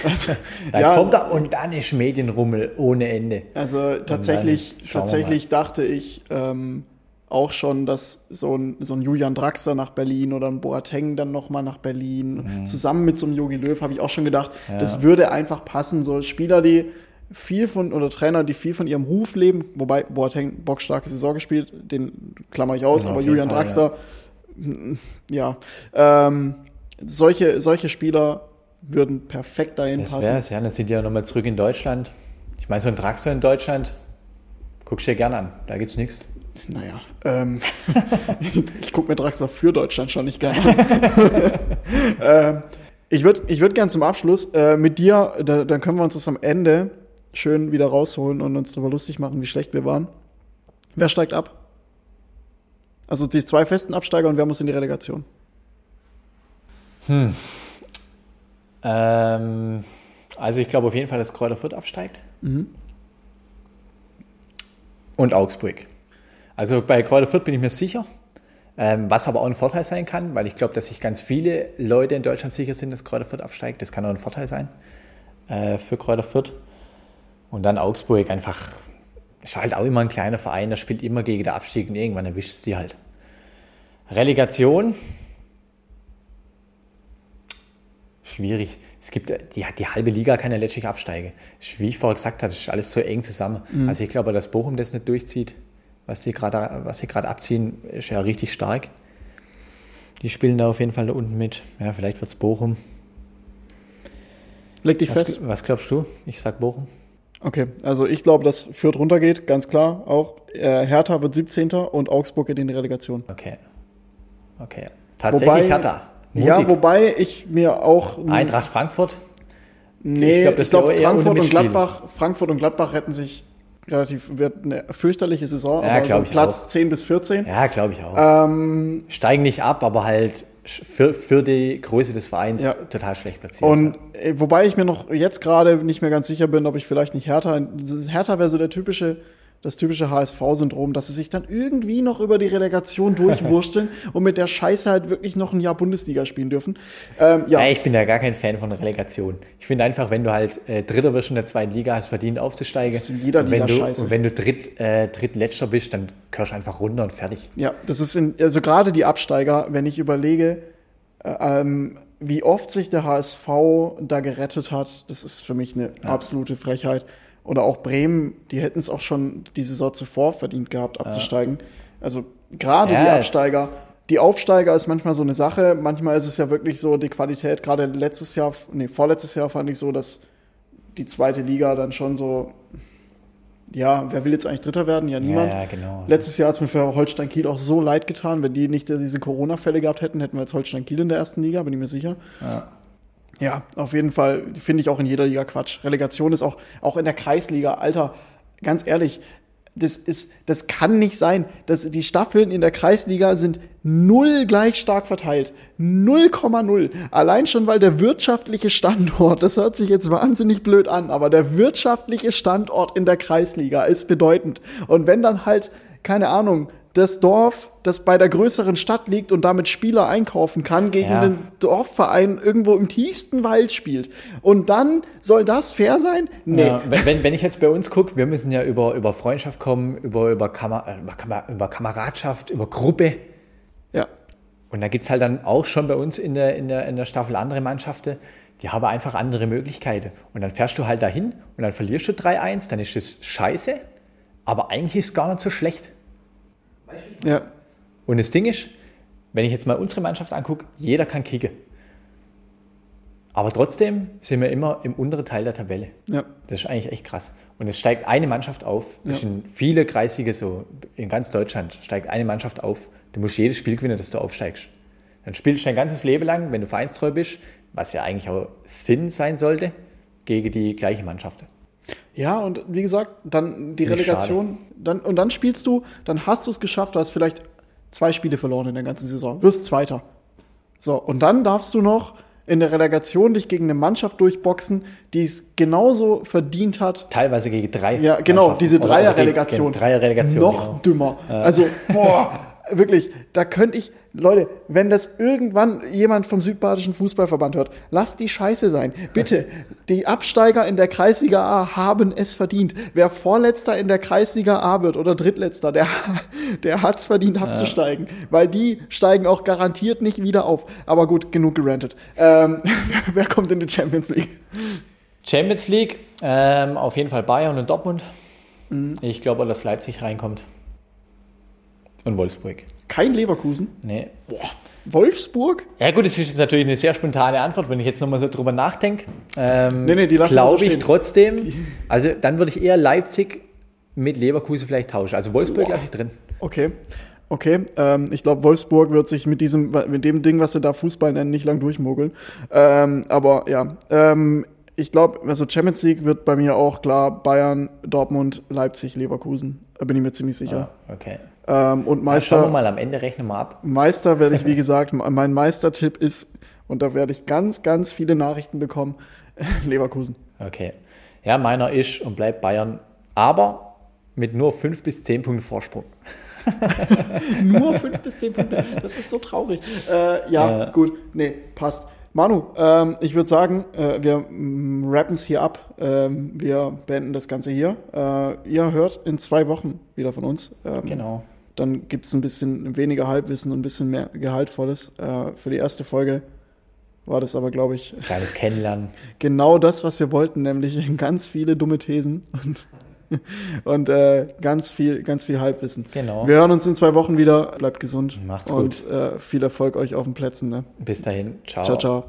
Also, da ja, kommt er und dann ist Medienrummel ohne Ende. Also tatsächlich, tatsächlich dachte ich ähm, auch schon, dass so ein, so ein Julian Draxler nach Berlin oder ein Boateng dann nochmal nach Berlin, mhm. zusammen mit so einem Yogi Löw, habe ich auch schon gedacht, ja. das würde einfach passen. So Spieler, die viel von, oder Trainer, die viel von ihrem Ruf leben, wobei Boateng bockstarke Saison gespielt, den klammer ich aus, ja, aber Julian Fall, Draxler, ja, ja ähm, solche, solche Spieler würden perfekt dahin das passen. Wär's, ja, dann sind die ja nochmal zurück in Deutschland. Ich meine, so ein Draxler in Deutschland, guckst du dir gerne an, da gibt's nichts. Naja, ähm, (laughs) ich gucke mir Draxler für Deutschland schon nicht gerne an. (laughs) ähm, ich würde ich würd gerne zum Abschluss äh, mit dir, da, dann können wir uns das am Ende schön wieder rausholen und uns darüber lustig machen, wie schlecht wir waren. Wer steigt ab? Also die zwei festen Absteiger und wer muss in die Relegation? Hm. Ähm, also ich glaube auf jeden Fall, dass Kräuter Fürth absteigt. Mhm. Und Augsburg. Also bei Kräuter Fürth bin ich mir sicher. Ähm, was aber auch ein Vorteil sein kann, weil ich glaube, dass sich ganz viele Leute in Deutschland sicher sind, dass Kräuter Fürth absteigt. Das kann auch ein Vorteil sein äh, für Kräuter Fürth. Und dann Augsburg einfach, ist halt auch immer ein kleiner Verein, der spielt immer gegen den Abstieg und irgendwann erwischt es die halt. Relegation, schwierig. Es gibt die, die halbe Liga kann ja letztlich absteigen. Wie ich vorher gesagt habe, ist alles so eng zusammen. Mhm. Also ich glaube, dass Bochum das nicht durchzieht, was sie gerade was sie gerade abziehen, ist ja richtig stark. Die spielen da auf jeden Fall da unten mit. Ja, vielleicht wird es Bochum. Leg dich was, fest. Was glaubst du? Ich sag Bochum. Okay, also ich glaube, dass Fürth runtergeht, ganz klar. Auch äh, Hertha wird 17. und Augsburg geht in die Relegation. Okay. Okay. Tatsächlich Wobei, Hertha. Mutig. Ja, wobei ich mir auch. Eintracht Frankfurt? Nee, ich glaube, glaub, Frankfurt, und Gladbach, Frankfurt und Gladbach retten sich relativ, wird eine fürchterliche Saison, ja, aber so Platz auch. 10 bis 14. Ja, glaube ich auch. Ähm, Steigen nicht ab, aber halt für, für die Größe des Vereins ja. total schlecht platziert. Und äh, wobei ich mir noch jetzt gerade nicht mehr ganz sicher bin, ob ich vielleicht nicht Hertha, Hertha wäre so der typische das typische HSV-Syndrom, dass sie sich dann irgendwie noch über die Relegation durchwursteln (laughs) und mit der Scheiße halt wirklich noch ein Jahr Bundesliga spielen dürfen. Ähm, ja. ja. ich bin ja gar kein Fan von Relegation. Ich finde einfach, wenn du halt äh, Dritter wirst in der zweiten Liga, hast verdient aufzusteigen. Das ist in jeder Liga wenn du, scheiße. Und wenn du Dritt, äh, Drittletzter bist, dann gehörst du einfach runter und fertig. Ja, das ist in, also gerade die Absteiger, wenn ich überlege, äh, ähm, wie oft sich der HSV da gerettet hat, das ist für mich eine ja. absolute Frechheit. Oder auch Bremen, die hätten es auch schon die Saison zuvor verdient gehabt, abzusteigen. Ja. Also gerade ja. die Absteiger. Die Aufsteiger ist manchmal so eine Sache. Manchmal ist es ja wirklich so, die Qualität, gerade letztes Jahr, nee, vorletztes Jahr fand ich so, dass die zweite Liga dann schon so, ja, wer will jetzt eigentlich Dritter werden? Ja, niemand. Ja, genau. Letztes Jahr hat es mir für Holstein Kiel auch so leid getan. Wenn die nicht diese Corona-Fälle gehabt hätten, hätten wir jetzt Holstein Kiel in der ersten Liga, bin ich mir sicher. Ja. Ja, auf jeden Fall finde ich auch in jeder Liga Quatsch. Relegation ist auch, auch in der Kreisliga, Alter, ganz ehrlich, das ist, das kann nicht sein. dass die Staffeln in der Kreisliga sind null gleich stark verteilt. 0,0. Allein schon, weil der wirtschaftliche Standort, das hört sich jetzt wahnsinnig blöd an, aber der wirtschaftliche Standort in der Kreisliga ist bedeutend. Und wenn dann halt, keine Ahnung, das Dorf, das bei der größeren Stadt liegt und damit Spieler einkaufen kann, gegen ja. einen Dorfverein irgendwo im tiefsten Wald spielt. Und dann soll das fair sein? Nee. Ja, wenn, wenn ich jetzt bei uns gucke, wir müssen ja über, über Freundschaft kommen, über, über, Kamer, über, über Kameradschaft, über Gruppe. Ja. Und da gibt es halt dann auch schon bei uns in der, in der, in der Staffel andere Mannschaften, die haben einfach andere Möglichkeiten. Und dann fährst du halt dahin und dann verlierst du 3-1, dann ist das scheiße, aber eigentlich ist es gar nicht so schlecht. Ja. Und das Ding ist, wenn ich jetzt mal unsere Mannschaft angucke, jeder kann kicken. Aber trotzdem sind wir immer im unteren Teil der Tabelle. Ja. Das ist eigentlich echt krass. Und es steigt eine Mannschaft auf. Das ja. sind viele Kreisige so. In ganz Deutschland steigt eine Mannschaft auf. Du musst jedes Spiel gewinnen, dass du aufsteigst. Dann spielst du dein ganzes Leben lang, wenn du vereinstreu bist, was ja eigentlich auch Sinn sein sollte, gegen die gleiche Mannschaft. Ja, und wie gesagt, dann die Relegation. Dann, und dann spielst du, dann hast du es geschafft, du hast vielleicht zwei Spiele verloren in der ganzen Saison, wirst Zweiter. So, und dann darfst du noch in der Relegation dich gegen eine Mannschaft durchboxen, die es genauso verdient hat. Teilweise gegen drei. Ja, genau, diese Dreier-Relegation. Dreier-Relegation. Noch genau. dümmer. Also, (laughs) boah, wirklich, da könnte ich, Leute, wenn das irgendwann jemand vom Südbadischen Fußballverband hört, lasst die Scheiße sein. Bitte, die Absteiger in der Kreisliga A haben es verdient. Wer Vorletzter in der Kreisliga A wird oder Drittletzter, der, (laughs) der hat es verdient abzusteigen. Weil die steigen auch garantiert nicht wieder auf. Aber gut, genug gerantet. Ähm, (laughs) wer kommt in die Champions League? Champions League, ähm, auf jeden Fall Bayern und Dortmund. Mhm. Ich glaube, dass Leipzig reinkommt. Und Wolfsburg. Kein Leverkusen. Nee. Wolfsburg? Ja gut, das ist jetzt natürlich eine sehr spontane Antwort, wenn ich jetzt nochmal so drüber nachdenke. Ähm, Nee, nee, die lassen so Glaube ich trotzdem. Also dann würde ich eher Leipzig mit Leverkusen vielleicht tauschen. Also Wolfsburg Boah. lasse ich drin. Okay. Okay, ähm, ich glaube, Wolfsburg wird sich mit diesem, mit dem Ding, was sie da Fußball nennen, nicht lang durchmogeln. Ähm, aber ja, ähm, ich glaube, also Champions League wird bei mir auch klar Bayern, Dortmund, Leipzig, Leverkusen. Da bin ich mir ziemlich sicher. Okay. Ähm, und Dann schauen wir Meister, mal am Ende, rechnen wir ab. Meister werde ich, wie (laughs) gesagt, mein Meistertipp ist, und da werde ich ganz, ganz viele Nachrichten bekommen, (laughs) Leverkusen. Okay. Ja, meiner ist und bleibt Bayern, aber mit nur 5 bis 10 Punkten Vorsprung. (laughs) Nur fünf bis zehn Punkte. Das ist so traurig. Äh, ja, Ja. gut. Nee, passt. Manu, ähm, ich würde sagen, äh, wir rappen es hier ab. Ähm, wir beenden das Ganze hier. Äh, ihr hört in zwei Wochen wieder von uns. Ähm, Genau. Dann gibt es ein bisschen weniger Halbwissen und ein bisschen mehr Gehaltvolles. Äh, für die erste Folge war das aber, glaube ich, (laughs) Kleines Kennenlernen. genau das, was wir wollten, nämlich (laughs) ganz viele dumme Thesen und, (laughs) und äh, ganz viel, ganz viel Halbwissen. Genau. Wir hören uns in zwei Wochen wieder. Bleibt gesund Macht's und äh, viel Erfolg euch auf den Plätzen. Ne? Bis dahin. Ciao. Ciao, ciao.